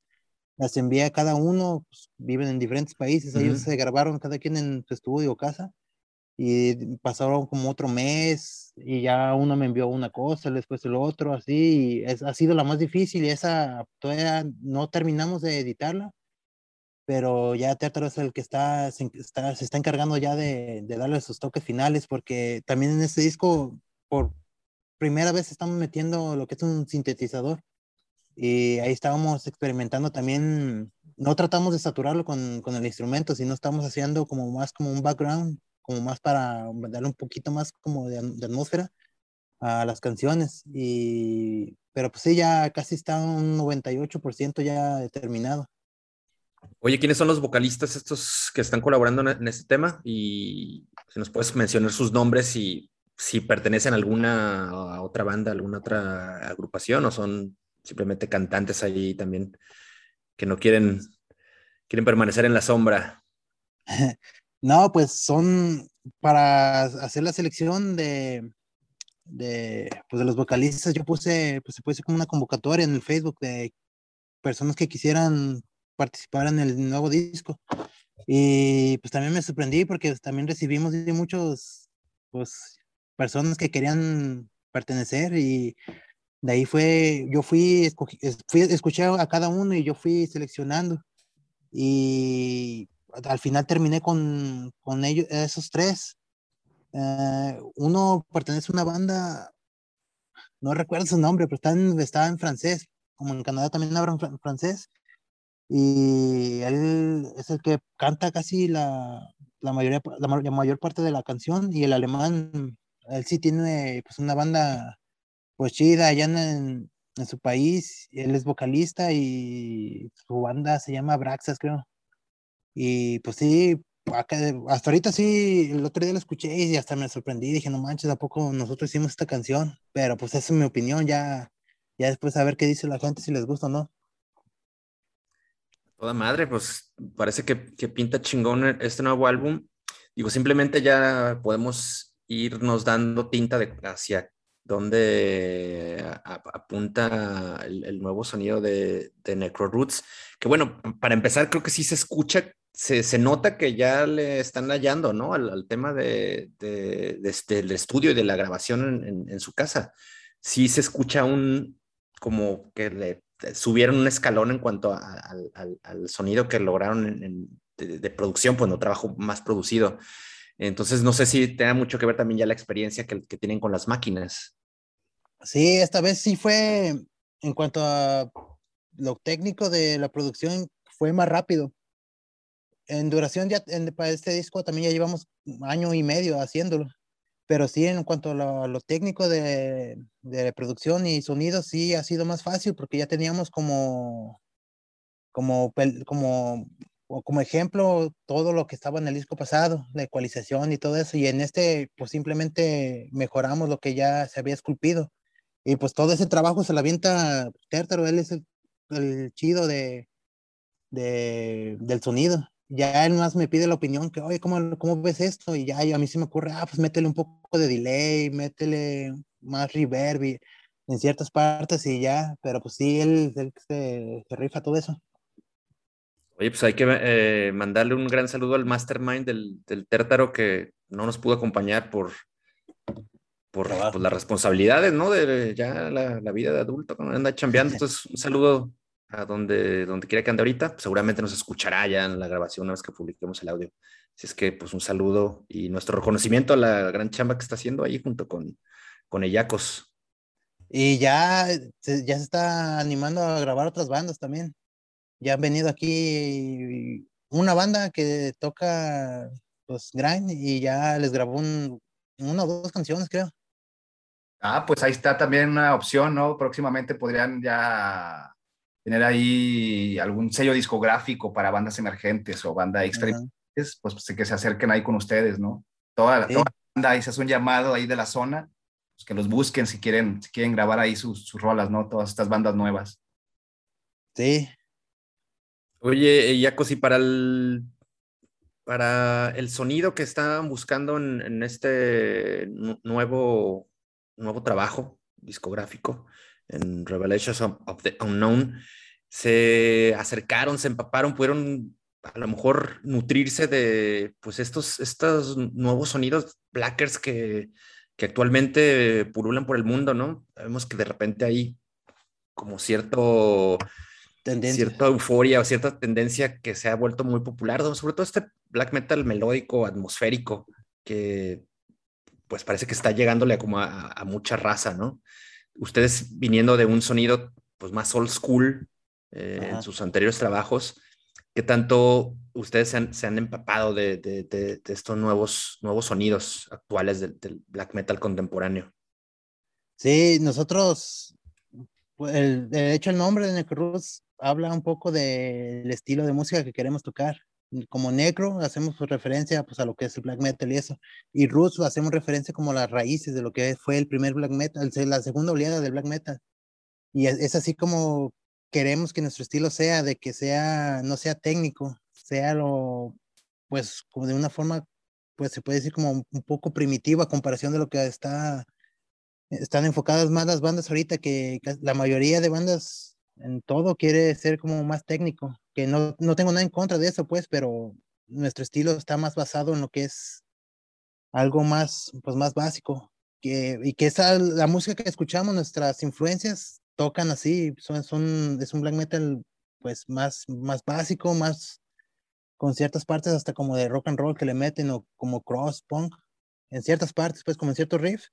las envié a cada uno, pues, viven en diferentes países, ellos se grabaron cada quien en su estudio o casa y pasaron como otro mes y ya uno me envió una cosa, después el otro, así, y es, ha sido la más difícil y esa todavía no terminamos de editarla, pero ya Teatro es el que está se, está, se está encargando ya de, de, darle sus toques finales, porque también en este disco, por primera vez estamos metiendo lo que es un sintetizador, y ahí estábamos experimentando también, no tratamos de saturarlo con, con el instrumento, sino estamos haciendo como más como un background como más para darle un poquito más como de, de atmósfera a las canciones. Y, pero pues sí, ya casi está un 98% ya determinado. Oye, ¿quiénes son los vocalistas estos que están colaborando en este tema? Y si nos puedes mencionar sus nombres y si pertenecen a alguna a otra banda, alguna otra agrupación o son simplemente cantantes ahí también que no quieren, quieren permanecer en la sombra. No, pues son para hacer la selección de, de, pues de los vocalistas. Yo puse, pues se puede como una convocatoria en el Facebook de personas que quisieran participar en el nuevo disco. Y pues también me sorprendí porque también recibimos de muchos, pues, personas que querían pertenecer y de ahí fue, yo fui, fui, escuché a cada uno y yo fui seleccionando. Y al final terminé con, con ellos, esos tres. Eh, uno pertenece a una banda, no recuerdo su nombre, pero está en, en francés, como en Canadá también hablan francés. Y él es el que canta casi la, la mayoría, la, mayor parte de la canción. Y el alemán, él sí tiene pues una banda pues chida allá en, en su país. Él es vocalista y su banda se llama Braxas, creo. Y pues sí, hasta ahorita sí, el otro día lo escuché y hasta me sorprendí. Dije, no manches, ¿a poco nosotros hicimos esta canción? Pero pues esa es mi opinión, ya, ya después a ver qué dice la gente, si les gusta o no. Toda madre, pues parece que, que pinta chingón este nuevo álbum. Digo, simplemente ya podemos irnos dando tinta de hacia dónde apunta el, nuevo sonido de, de Necro Roots. Que bueno, para empezar, creo que sí se escucha se, nota que ya le están hallando, ¿no? Al, tema de, este, del estudio y de la grabación en, su casa. Sí se escucha un, como que le subieron un escalón en cuanto al, sonido que lograron de, producción, pues no trabajo más producido. Entonces, no sé si tenga mucho que ver también ya la experiencia que, que tienen con las máquinas. Sí, esta vez sí fue, en cuanto a lo técnico de la producción, fue más rápido en duración ya para este disco también ya llevamos año y medio haciéndolo. Pero sí, en cuanto a lo, técnico de, de, producción y sonido, sí ha sido más fácil porque ya teníamos como, como, como, como ejemplo todo lo que estaba en el disco pasado, la ecualización y todo eso. Y en este, pues simplemente mejoramos lo que ya se había esculpido. Y pues todo ese trabajo se lo avienta Tértaro, él es el, el chido de, de, del sonido ya él más me pide la opinión que, oye, ¿cómo, cómo ves esto? Y ya a mí se me ocurre, ah, pues métele un poco de delay, métele más reverb en ciertas partes y ya, pero pues sí, él, se, rifa todo eso. Oye, pues hay que eh, mandarle un gran saludo al mastermind del, del Tértaro que no nos pudo acompañar por, por, pues, las responsabilidades, ¿no? De ya la, la vida de adulto, cuando anda chambeando. Entonces, un saludo a donde, donde quiera que ande ahorita, seguramente nos escuchará ya en la grabación una vez que publiquemos el audio. Así es que, pues un saludo y nuestro reconocimiento a la gran chamba que está haciendo ahí junto con, con Eyacos. Y ya, ya se está animando a grabar otras bandas también. Ya han venido aquí una banda que toca pues grind y ya les grabó un, una o dos canciones, creo. Ah, pues ahí está también una opción, ¿no? Próximamente podrían ya tener ahí algún sello discográfico para bandas emergentes o bandas experimentales, pues, pues, que se acerquen ahí con ustedes, ¿no? Toda, la banda ahí se hace un llamado ahí de la zona, pues que los busquen si quieren, si quieren grabar ahí sus, sus rolas, ¿no? Todas estas bandas nuevas. Sí. Oye, Yaco, si para el para el sonido que estaban buscando en, este nuevo, nuevo trabajo discográfico, en Revelations of, the Unknown, se acercaron, se empaparon, pudieron a lo mejor nutrirse de pues estos, estos nuevos sonidos blackers que, que actualmente pululan por el mundo, ¿no? Vemos que de repente hay como cierto cierta euforia o cierta tendencia que se ha vuelto muy popular, sobre todo este black metal melódico, atmosférico, que pues parece que está llegándole como a, mucha raza, ¿no? Ustedes viniendo de un sonido pues más old school eh, en sus anteriores trabajos, ¿qué tanto ustedes se han, empapado de, estos nuevos, nuevos sonidos actuales del, black metal contemporáneo? Sí, nosotros, pues, el, de hecho el nombre de Necruz habla un poco del estilo de música que queremos tocar. Como Necro hacemos referencia pues, a lo que es el black metal y eso. Y Roots hacemos referencia como a las raíces de lo que fue el primer black metal, la segunda oleada del black metal. Y es, así como queremos que nuestro estilo sea, de que sea, no sea técnico, sea lo, pues como de una forma, pues se puede decir como un poco primitiva a comparación de lo que está, están enfocadas más las bandas ahorita, que la mayoría de bandas en todo quiere ser como más técnico, no, no tengo nada en contra de eso, pues, pero nuestro estilo está más basado en lo que es algo más, pues, más básico, que, y que esa, la música que escuchamos, nuestras influencias tocan así, son, son, es un black metal, pues, más, más básico, más, con ciertas partes hasta como de rock and roll que le meten, o como cross punk, en ciertas partes, pues, como en ciertos riffs,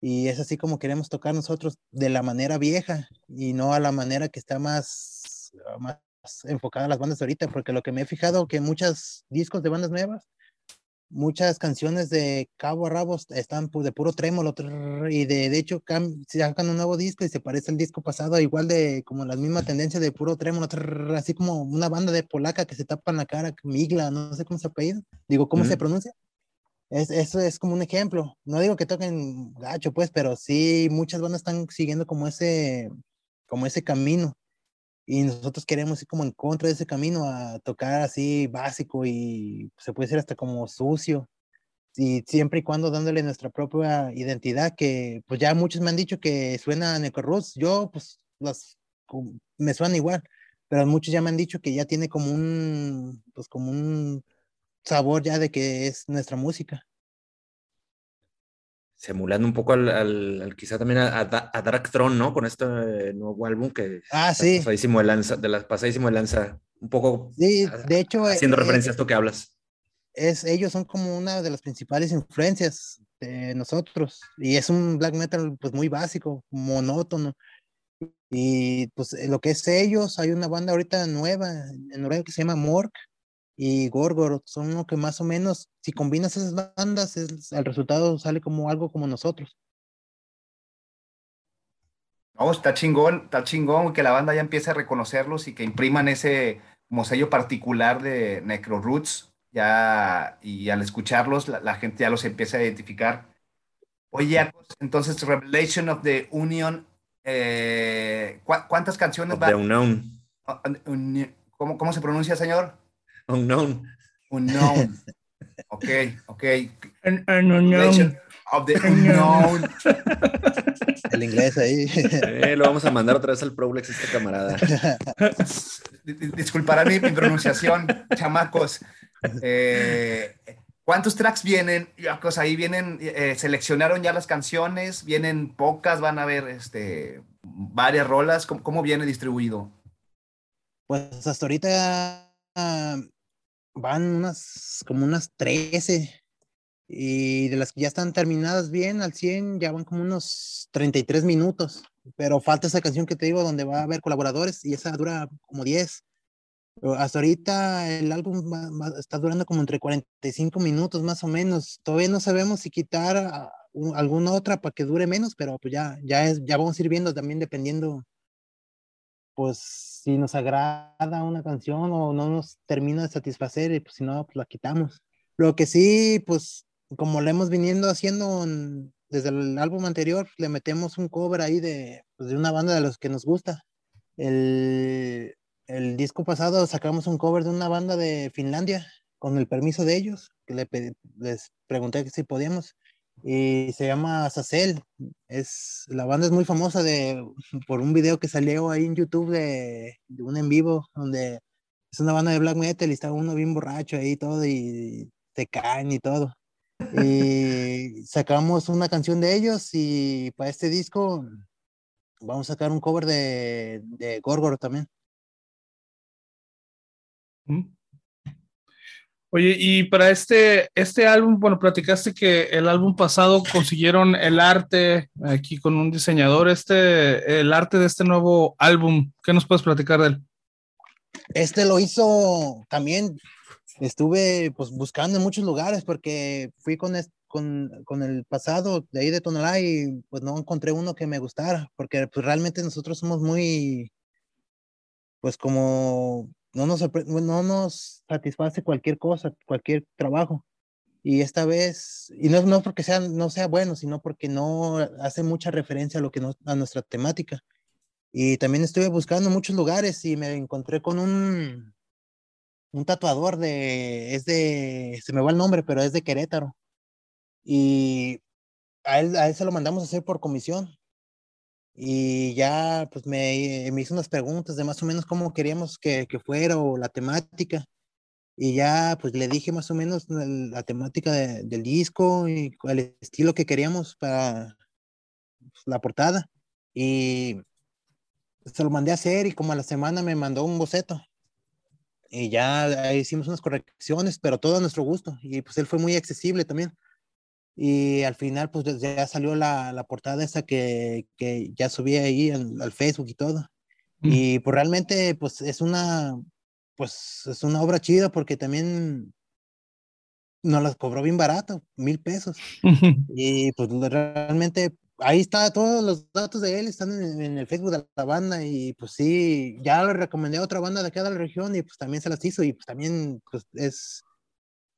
y es así como queremos tocar nosotros de la manera vieja y no a la manera que está más, más enfocada a las bandas ahorita, porque lo que me he fijado que muchos discos de bandas nuevas, muchas canciones de cabo a rabo están de puro trémolo y de, de hecho sacan un nuevo disco y se parece al disco pasado, igual de como la misma tendencia de puro trémolo, así como una banda de polaca que se tapan la cara, Migla, no sé cómo se apellida, digo, ¿cómo se pronuncia? Es, eso es como un ejemplo. No digo que toquen gacho, pues, pero sí muchas bandas están siguiendo como ese, como ese camino. Y nosotros queremos ir como en contra de ese camino a tocar así básico y se puede decir hasta como sucio. Y siempre y cuando dándole nuestra propia identidad, que pues ya muchos me han dicho que suena a. Yo, pues, las, me suena igual, pero muchos ya me han dicho que ya tiene como un, pues, como un sabor ya de que es nuestra música. Simulando un poco al, al, quizá también a, a, Dark Throne, ¿no? Con este nuevo álbum que ah, sí. pasadísimo de lanza, de la pasadísimo de lanza, un poco sí, de hecho, haciendo eh, referencia a esto que hablas. Es, ellos son como una de las principales influencias de nosotros y es un black metal pues muy básico, monótono. Y pues lo que es ellos, hay una banda ahorita nueva en Noruega que se llama Mork, y Gorgoroth son lo que más o menos, si combinas esas bandas, el resultado sale como algo como nosotros. No, está chingón, está chingón que la banda ya empiece a reconocerlos y que impriman ese como sello particular de Necro Roots, ya, y al escucharlos la, gente ya los empieza a identificar. Oye, entonces Revelation of the Union, eh, ¿cuántas canciones va? The Unknown. Ah, ¿Cómo, ¿Cómo se pronuncia, señor? Unknown. Unknown. Ok, ok. An, unknown. Of the unknown. El inglés ahí. Eh, lo vamos a mandar otra vez al Prolex este camarada. Disculparán mi, pronunciación, chamacos. Eh, ¿Cuántos tracks vienen? Pues ahí vienen, eh, seleccionaron ya las canciones, vienen pocas, van a ver este, varias rolas. ¿Cómo, ¿Cómo, viene distribuido? Pues hasta ahorita van unas, como unas 13. Y de las que ya están terminadas bien al 100, ya van como unos 33 minutos. Pero falta esa canción que te digo donde va a haber colaboradores y esa dura como 10. hasta ahorita el álbum está durando como entre 45 minutos más o menos. Todavía no sabemos si quitar alguna otra para que dure menos, pero pues ya, ya, es, ya vamos a viendo también dependiendo pues si nos agrada una canción o no nos termina de satisfacer, pues si no, pues la quitamos. Lo que sí, pues como lo hemos viniendo haciendo desde el álbum anterior, le metemos un cover ahí de, pues, de una banda de los que nos gusta. El, el disco pasado sacamos un cover de una banda de Finlandia con el permiso de ellos, que le les pregunté si podíamos, y se llama Sacel. Es, la banda es muy famosa de, por un video que salió ahí en YouTube de, de un en vivo, donde es una banda de black metal y está uno bien borracho ahí todo y te caen y todo. Y sacamos una canción de ellos y para este disco vamos a sacar un cover de, de Gorgoro también. Mm. Oye, y para este, este álbum, bueno, platicaste que el álbum pasado consiguieron el arte aquí con un diseñador, este, el arte de este nuevo álbum, ¿qué nos puedes platicar de él? Este lo hizo también, estuve pues buscando en muchos lugares porque fui con, con, con, el pasado de ahí de Tonalá y pues no encontré uno que me gustara, porque pues realmente nosotros somos muy, pues como no nos, no nos satisface cualquier cosa, cualquier trabajo. Y esta vez, y no, no porque sea, no sea bueno, sino porque no hace mucha referencia a lo que no, a nuestra temática. Y también estuve buscando muchos lugares y me encontré con un, un tatuador de, es de, se me va el nombre, pero es de Querétaro. Y a él, a él se lo mandamos a hacer por comisión y ya pues me, me, hizo unas preguntas de más o menos cómo queríamos que, que, fuera o la temática. Y ya pues le dije más o menos la temática del disco y el estilo que queríamos para pues, la portada. Y se lo mandé a hacer y como a la semana me mandó un boceto. Y ya hicimos unas correcciones, pero todo a nuestro gusto. Y pues él fue muy accesible también. Y al final, pues ya salió la, la portada esa que, que, ya subí ahí al, Facebook y todo. Mm. Y pues realmente, pues es una, pues es una obra chida porque también nos las cobró bien barato, mil pesos. y pues realmente ahí está, todos los datos de él están en, en, el Facebook de la banda y pues sí, ya le recomendé a otra banda de acá de la región y pues también se las hizo y pues también pues es,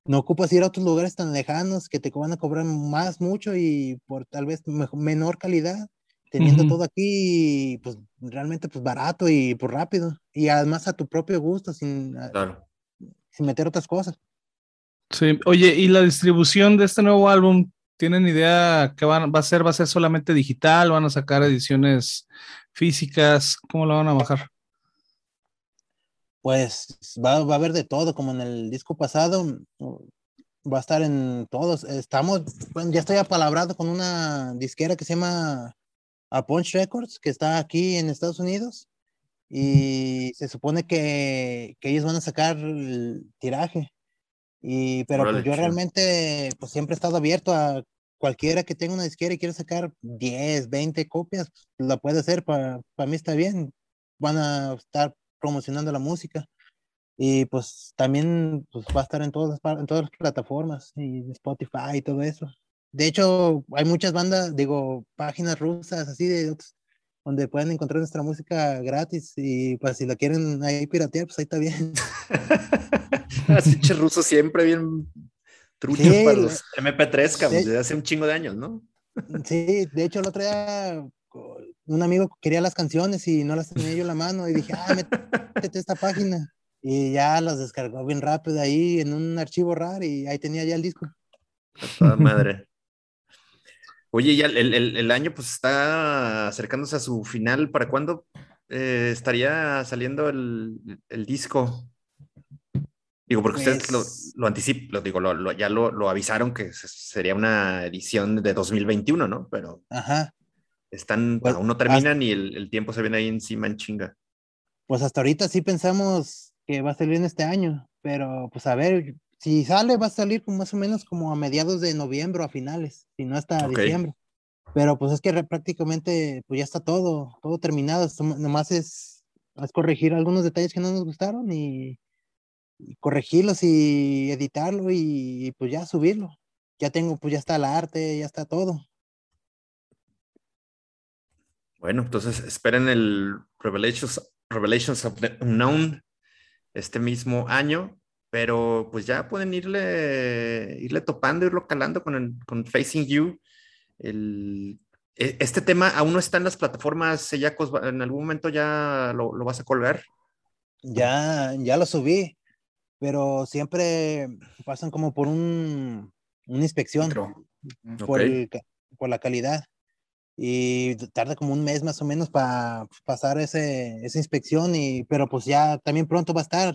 no ocupas ir a otros lugares tan lejanos que te van a cobrar más mucho y por tal vez menor calidad, teniendo todo aquí, pues realmente pues barato y pues rápido. Y además a tu propio gusto, sin, sin meter otras cosas. Sí, oye, ¿y la distribución de este nuevo álbum? ¿Tienen idea qué van, va a ser? ¿Va a ser solamente digital? ¿Van a sacar ediciones físicas? ¿Cómo lo van a bajar? Pues va, va, a haber de todo, como en el disco pasado, va a estar en todos. Estamos, bueno, ya estoy apalabrado con una disquera que se llama A Punch Records, que está aquí en Estados Unidos, y se supone que, que ellos van a sacar el tiraje. Y, pero pues yo realmente, pues siempre he estado abierto a cualquiera que tenga una disquera y quiera sacar 10, 20 copias, pues, la puede hacer, para, para mí está bien. Van a estar promocionando la música. Y pues también pues, va a estar en todas, en todas las plataformas, y Spotify y todo eso. De hecho, hay muchas bandas, digo, páginas rusas así de donde pueden encontrar nuestra música gratis y pues si la quieren ahí piratear, pues ahí está bien. Así rusos siempre bien truchos para los MP3, cabrón, desde hace un chingo de años, ¿no? Sí, de hecho el otro día un amigo quería las canciones y no las tenía yo en la mano y dije, ah, métete esta página. Y ya las descargó bien rápido ahí en un archivo raro y ahí tenía ya el disco. toda madre. Oye, ya el, el, el, año pues está acercándose a su final. ¿Para cuándo eh, estaría saliendo el, el, disco? Digo, porque ustedes lo, pues lo anticipan, lo, digo, lo, ya lo, lo, avisaron que sería una edición de 2021, ¿no? Pero. Ajá. Están, pues, aún no terminan y el, el, tiempo se viene ahí encima en chinga. Pues hasta ahorita sí pensamos que va a salir en este año, pero pues a ver, si sale va a salir más o menos como a mediados de noviembre o a finales, si no hasta diciembre. Pero pues es que prácticamente pues ya está todo, todo terminado, nomás es, es corregir algunos detalles que no nos gustaron y, y corregirlos y editarlo y, y pues ya subirlo. Ya tengo, pues ya está el arte, ya está todo. Bueno, entonces esperen el Revelations, Revelations of the Unknown este mismo año, pero pues ya pueden irle, irle topando, irlo calando con, con Facing You. El, e, este tema aún no está en las plataformas, Sellacos, en algún momento ya lo, lo, vas a colgar. Ya, ya lo subí. pero siempre pasan como por un, una inspección el por la calidad. Y tarda como un mes más o menos para pasar ese, esa inspección, y, pero pues ya también pronto va a estar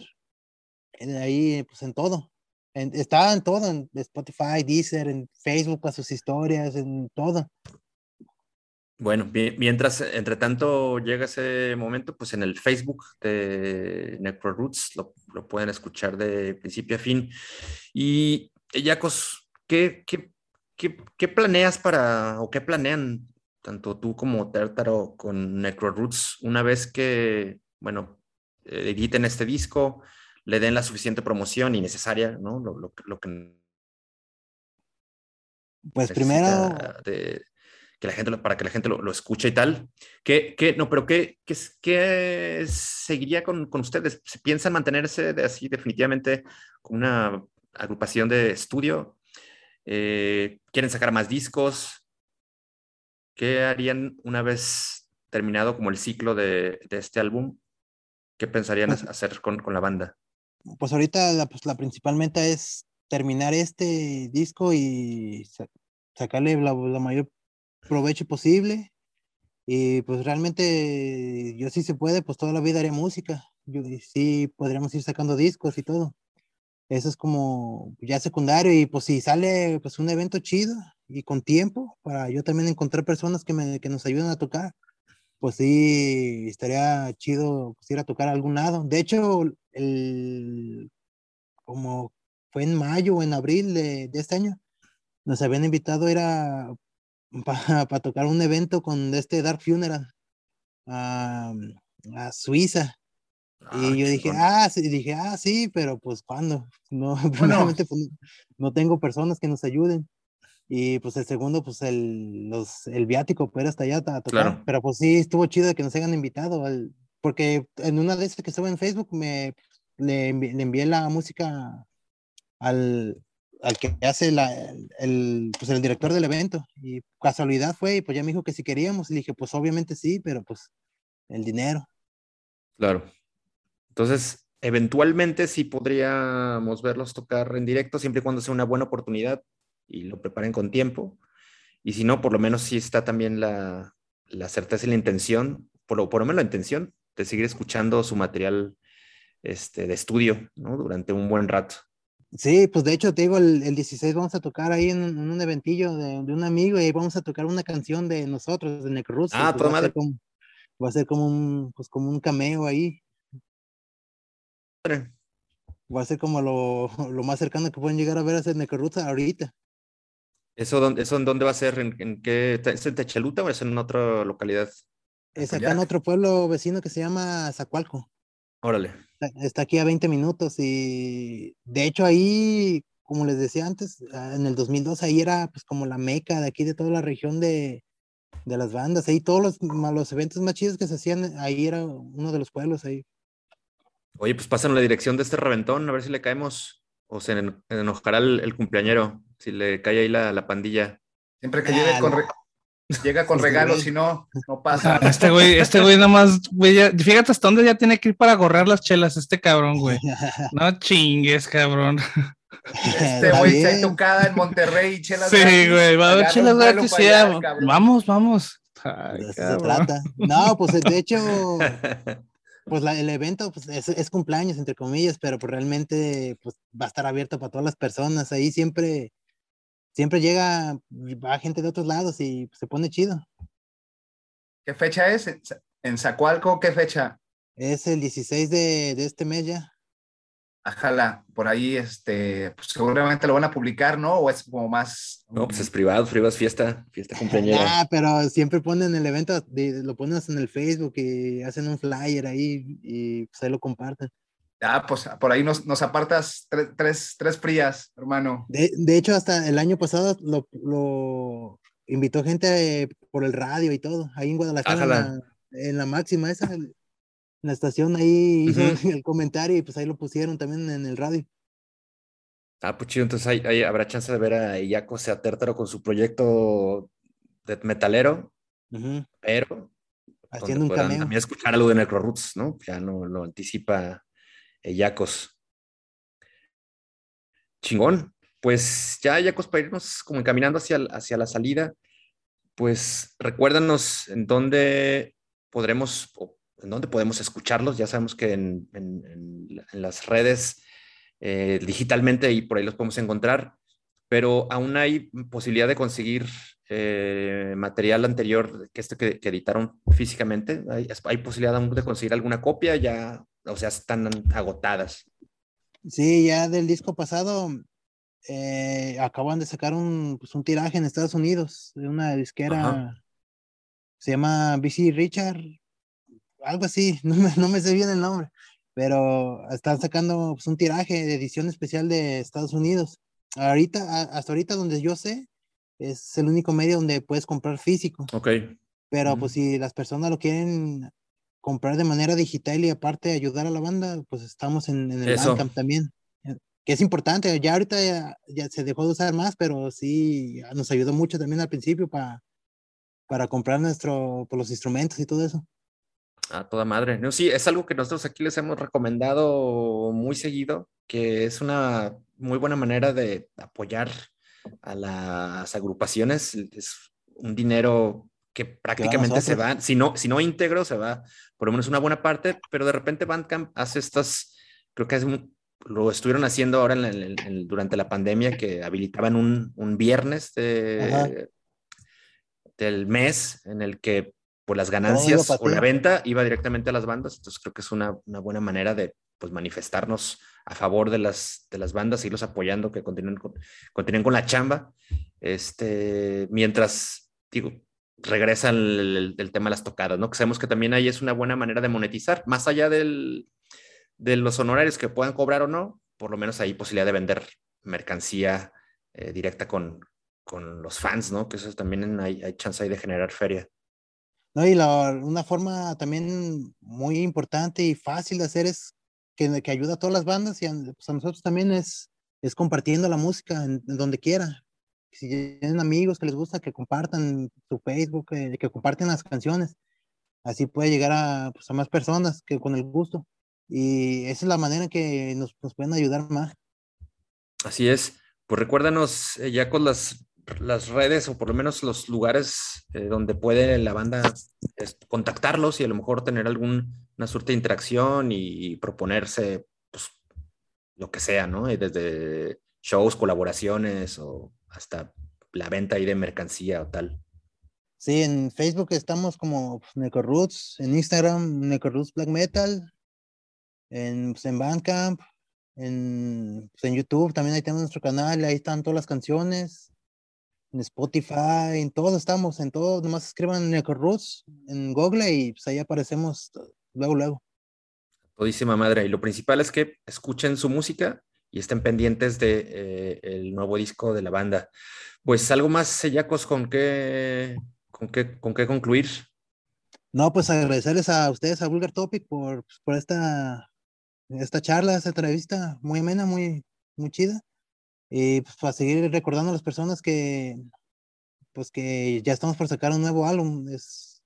ahí pues en todo. En- está en todo, en Spotify, Deezer, en Facebook, a sus historias, en todo. Bueno, mi- mientras, entre tanto llega ese momento, pues en el Facebook de NecroRoots lo, lo pueden escuchar de principio a fin. Y, Yacos, ¿qué, qué, qué, qué planeas para, o qué planean tanto tú como Tártaro con NecroRoots una vez que, bueno, eh, editen este disco, le den la suficiente promoción y necesaria, ¿no? Lo, lo, lo que Pues primero, de- que la gente lo- para que la gente lo, lo escuche y tal. ¿Qué, qué- no, pero qué, qué, qué seguiría con, con ustedes? ¿Se piensan mantenerse de así definitivamente con una agrupación de estudio? Eh, ¿Quieren sacar más discos? ¿Qué harían una vez terminado como el ciclo de, de este álbum? ¿Qué pensarían Pues- hacer con, con la banda? pues ahorita la, pues, la principal meta es terminar este disco y sa- sacarle la, la mayor provecho posible. Y pues realmente yo sí se puede, pues toda la vida haré música. Yo sí podríamos ir sacando discos y todo. Eso es como ya secundario y pues si sale pues un evento chido y con tiempo para yo también encontrar personas que, me, que nos ayuden a tocar, pues sí estaría chido pues, ir a tocar a algún lado. De hecho, el, como fue en mayo o en abril de, de este año, nos habían invitado a ir a para tocar un evento con este Dark Funeral a, a Suiza. Ah, Y yo dije, ah, sí, dije, ah, sí, pero pues ¿cuándo? No, primeramente, pues, no- tengo personas que nos ayuden. Y pues el segundo, pues el, los, el viático, pero hasta allá a tocar. Claro. Pero pues sí, estuvo chido que nos hayan invitado. al- porque en una de esas que estaba en Facebook, me le, le envié la música al, al que hace la, el, pues el director del evento. Y casualidad fue, y pues ya me dijo que si queríamos. Y dije, pues obviamente sí, pero pues el dinero. Claro. Entonces, eventualmente sí podríamos verlos tocar en directo, siempre y cuando sea una buena oportunidad y lo preparen con tiempo. Y si no, por lo menos sí está también la, la certeza y la intención, por lo, por lo menos la intención de seguir escuchando su material este, de estudio, ¿no? Durante un buen rato. Sí, pues de hecho te digo, el, el 16 vamos a tocar ahí en, un- en un eventillo de, de un amigo y ahí vamos a tocar una canción de nosotros, de Necruz. Ah, toda va, a ser madre. como, va a ser como un, pues como un cameo ahí, va a ser como lo, lo más cercano que pueden llegar a ver a ser Necruz ahorita. ¿Eso, dónde- ¿Eso en dónde va a ser? ¿En, en qué? ¿Es en Techaluta o es en otra localidad? Es acá en otro pueblo vecino que se llama Zacualco. Órale. Está, está aquí a 20 minutos y de hecho ahí, como les decía antes, ah, en el 2002 ahí era pues como la meca de aquí de toda la región de, de las bandas. Ahí todos los, los eventos más chidos que se hacían, ahí era uno de los pueblos ahí. Oye, pues pásanos la dirección de este reventón, a ver si le caemos. O se eno- enojará el, el cumpleañero, si le cae ahí la, la pandilla. Siempre que llegue con, re- llega con regalos, si no, no pasa. Este güey, este güey nada más, güey, ya- fíjate hasta dónde ya tiene que ir para gorrear las chelas, este cabrón, güey. No chingues, cabrón. Este güey se tocada en Monterrey y chelas Sí, gratis, güey, va a haber chelas gratis, allá, cabrón. Vamos, vamos. Ay, De eso se trata. No, pues de hecho, pues la- el evento pues, es, es cumpleaños, entre comillas, pero pues realmente pues, va a estar abierto para todas las personas. Ahí siempre, siempre llega, va gente de otros lados y se pone chido. ¿Qué fecha es? ¿En Za- ¿En Zacualco? ¿Qué fecha? Es el 16 de, de este mes ya. Ajala, por ahí, este, pues seguramente lo van a publicar, ¿no? O es como más. No, pues es privado, privado es fiesta, fiesta cumpleañera. Ah, pero siempre ponen el evento, de- lo ponen en el Facebook y hacen un flyer ahí y pues ahí lo comparten. Ah, pues por ahí nos, nos apartas tres, tres, tres frías, hermano. De, de hecho, hasta el año pasado lo, lo invitó gente eh, por el radio y todo, ahí en Guadalajara, en la, en la máxima esa, la estación ahí hizo el comentario y pues ahí lo pusieron también en el radio. Ah, pues chido, entonces ahí, ahí habrá chance de ver a Iaco sea Tértaro con su proyecto de metalero, pero Haciendo un cameo. también escuchar algo de Necroroots, ¿no? Ya no lo anticipa Yacos. chingón. Pues ya, ya para irnos como encaminando hacia, hacia la salida, pues recuérdanos en dónde podremos, en dónde podemos escucharlos. Ya sabemos que en, las redes eh, digitalmente y por ahí los podemos encontrar, pero aún hay posibilidad de conseguir eh, material anterior que este que, editaron físicamente. Hay, hay, posibilidad aún de conseguir alguna copia, ya, o sea, están agotadas. Sí, ya del disco pasado eh, acaban de sacar un, pues, un, tiraje en Estados Unidos de una disquera, se llama BC Richard, algo así, no me, no me sé bien el nombre, pero están sacando pues, un tiraje de edición especial de Estados Unidos. Ahorita, hasta ahorita donde yo sé, es el único medio donde puedes comprar físico. Ok. Pero pues si las personas lo quieren comprar de manera digital y aparte ayudar a la banda, pues estamos en, en el Bandcamp también que es importante. Ya ahorita ya, se dejó de usar más, pero sí nos ayudó mucho también al principio para, para comprar nuestro, por pues, los instrumentos y todo eso. A toda madre. No, sí, es algo que nosotros aquí les hemos recomendado muy seguido, que es una muy buena manera de apoyar a las agrupaciones. Es un dinero que prácticamente se va, si no, si no íntegro, se va por lo menos una buena parte, pero de repente Bandcamp hace estas, creo que es un, lo estuvieron haciendo ahora durante la pandemia, que habilitaban un, un viernes del mes en el que por las ganancias o la venta iba directamente a las bandas. Entonces creo que es una, una buena manera de pues, manifestarnos a favor de las, de las bandas, irlos apoyando, que continúen con, continúen con la chamba. Este, mientras, digo, regresa el, el, tema de las tocadas, ¿no? Que sabemos que también ahí es una buena manera de monetizar, más allá del, de los honorarios que puedan cobrar o no, por lo menos hay posibilidad de vender mercancía eh, directa con, con, los fans, ¿no? Que eso también hay, hay chance ahí de generar feria. No, y la, una forma también muy importante y fácil de hacer es que, que ayuda a todas las bandas y a, pues, nosotros también es, es compartiendo la música en, donde quiera. Si tienen amigos que les gusta, que compartan su Facebook, que, comparten las canciones. Así puede llegar a, pues, a más personas que con el gusto. Y esa es la manera que nos, nos pueden ayudar más. Así es. Pues recuérdanos eh, ya con las, las redes o por lo menos los lugares eh, donde puede la banda contactarlos y a lo mejor tener alguna suerte de interacción y, proponerse pues, lo que sea, ¿no? Desde shows, colaboraciones o hasta la venta ahí de mercancía o tal. Sí, en Facebook estamos como pues, Roots, en Instagram Roots Black Metal, en, pues, en Bandcamp, en, pues, en YouTube, también ahí tenemos nuestro canal, ahí están todas las canciones, en Spotify, en todo estamos, en todo, nomás escriban Neco Roots en Google y pues ahí aparecemos luego, luego. Todísima madre, y lo principal es que escuchen su música y estén pendientes de eh, el nuevo disco de la banda. Pues algo más, Sellacos, con qué, con qué, con qué concluir. No, pues agradecerles a ustedes, a Vulgar Topic, por, pues, por esta esta charla, esta entrevista muy amena, muy, muy chida. Y pues para seguir recordando a las personas que, pues que ya estamos por sacar un nuevo álbum, es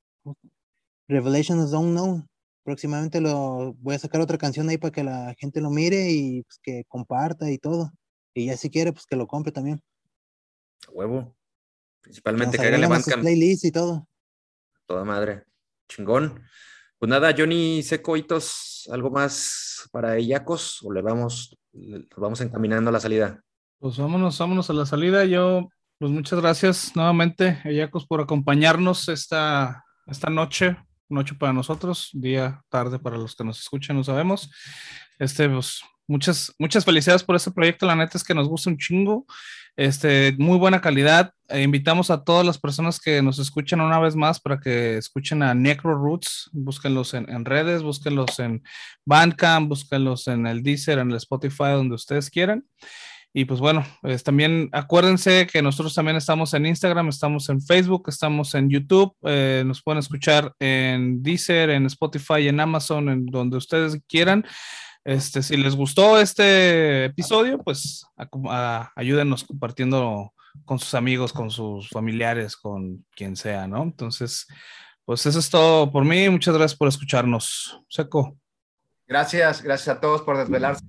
Revelations Unknown. Próximamente lo voy a sacar otra canción ahí para que la gente lo mire y pues, que comparta y todo. Y ya si quiere, pues que lo compre también. huevo. Principalmente que haga el playlist y todo. Toda madre. Chingón. Pues nada, Johnny Secoitos, ¿algo más para Iyacos o le vamos, vamos encaminando a la salida? Pues vámonos, vámonos a la salida. Yo, pues muchas gracias nuevamente, Iyacos, por acompañarnos esta, esta noche, noche para nosotros, día, tarde para los que nos escuchan, no sabemos. Este, pues muchas, muchas felicidades por este proyecto. La neta es que nos gusta un chingo. Este, muy buena calidad. E invitamos a todas las personas que nos escuchan una vez más para que escuchen a Necro Roots. Búsquenlos en, redes, búsquenlos en Bandcamp, búsquenlos en el Deezer, en el Spotify, donde ustedes quieran. Y pues bueno, pues también acuérdense que nosotros también estamos en Instagram, estamos en Facebook, estamos en YouTube, eh, nos pueden escuchar en Deezer, en Spotify, en Amazon, en donde ustedes quieran. Este, si les gustó este episodio, pues ayúdenos compartiendo con sus amigos, con sus familiares, con quien sea, ¿no? Entonces, pues eso es todo por mí. Muchas gracias por escucharnos. Seco. Gracias, gracias a todos por desvelarse.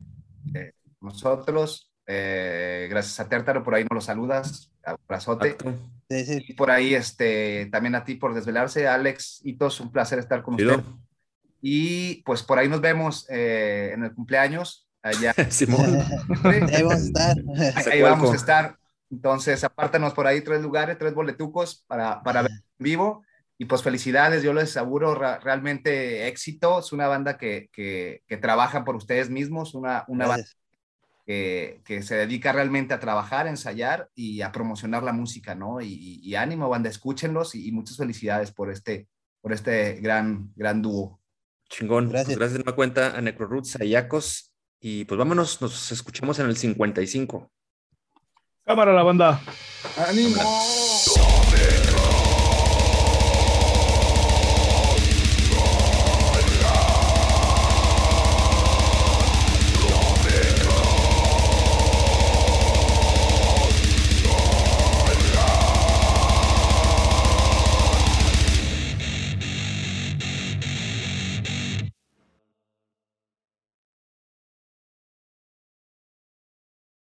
nosotros eh, gracias a Tértaro, por ahí nos lo saludas, abrazote. Sí, sí. Y por ahí, este, también a ti por desvelarse, Alex Hitos, un placer estar con Chido. usted. Y pues por ahí nos vemos eh, en el cumpleaños, allá. Simón. Ahí vamos a estar. Ahí vamos a estar. Entonces, apártanos por ahí tres lugares, tres boletucos para, para ver en vivo. Y pues felicidades, yo les auguro ra- realmente éxito. Es una banda que, que, que trabaja por ustedes mismos, una, una banda. Que, que se dedica realmente a trabajar, a ensayar y a promocionar la música, ¿no? Y, y- y ánimo, banda, escúchenlos y, y muchas felicidades por este, por este gran, gran dúo. Chingón. Pues Gracias. gracias de nueva cuenta a Necroroots, a Yacos. Y pues vámonos, nos escuchamos en el 55. Cámara la banda. ¡Ánimo!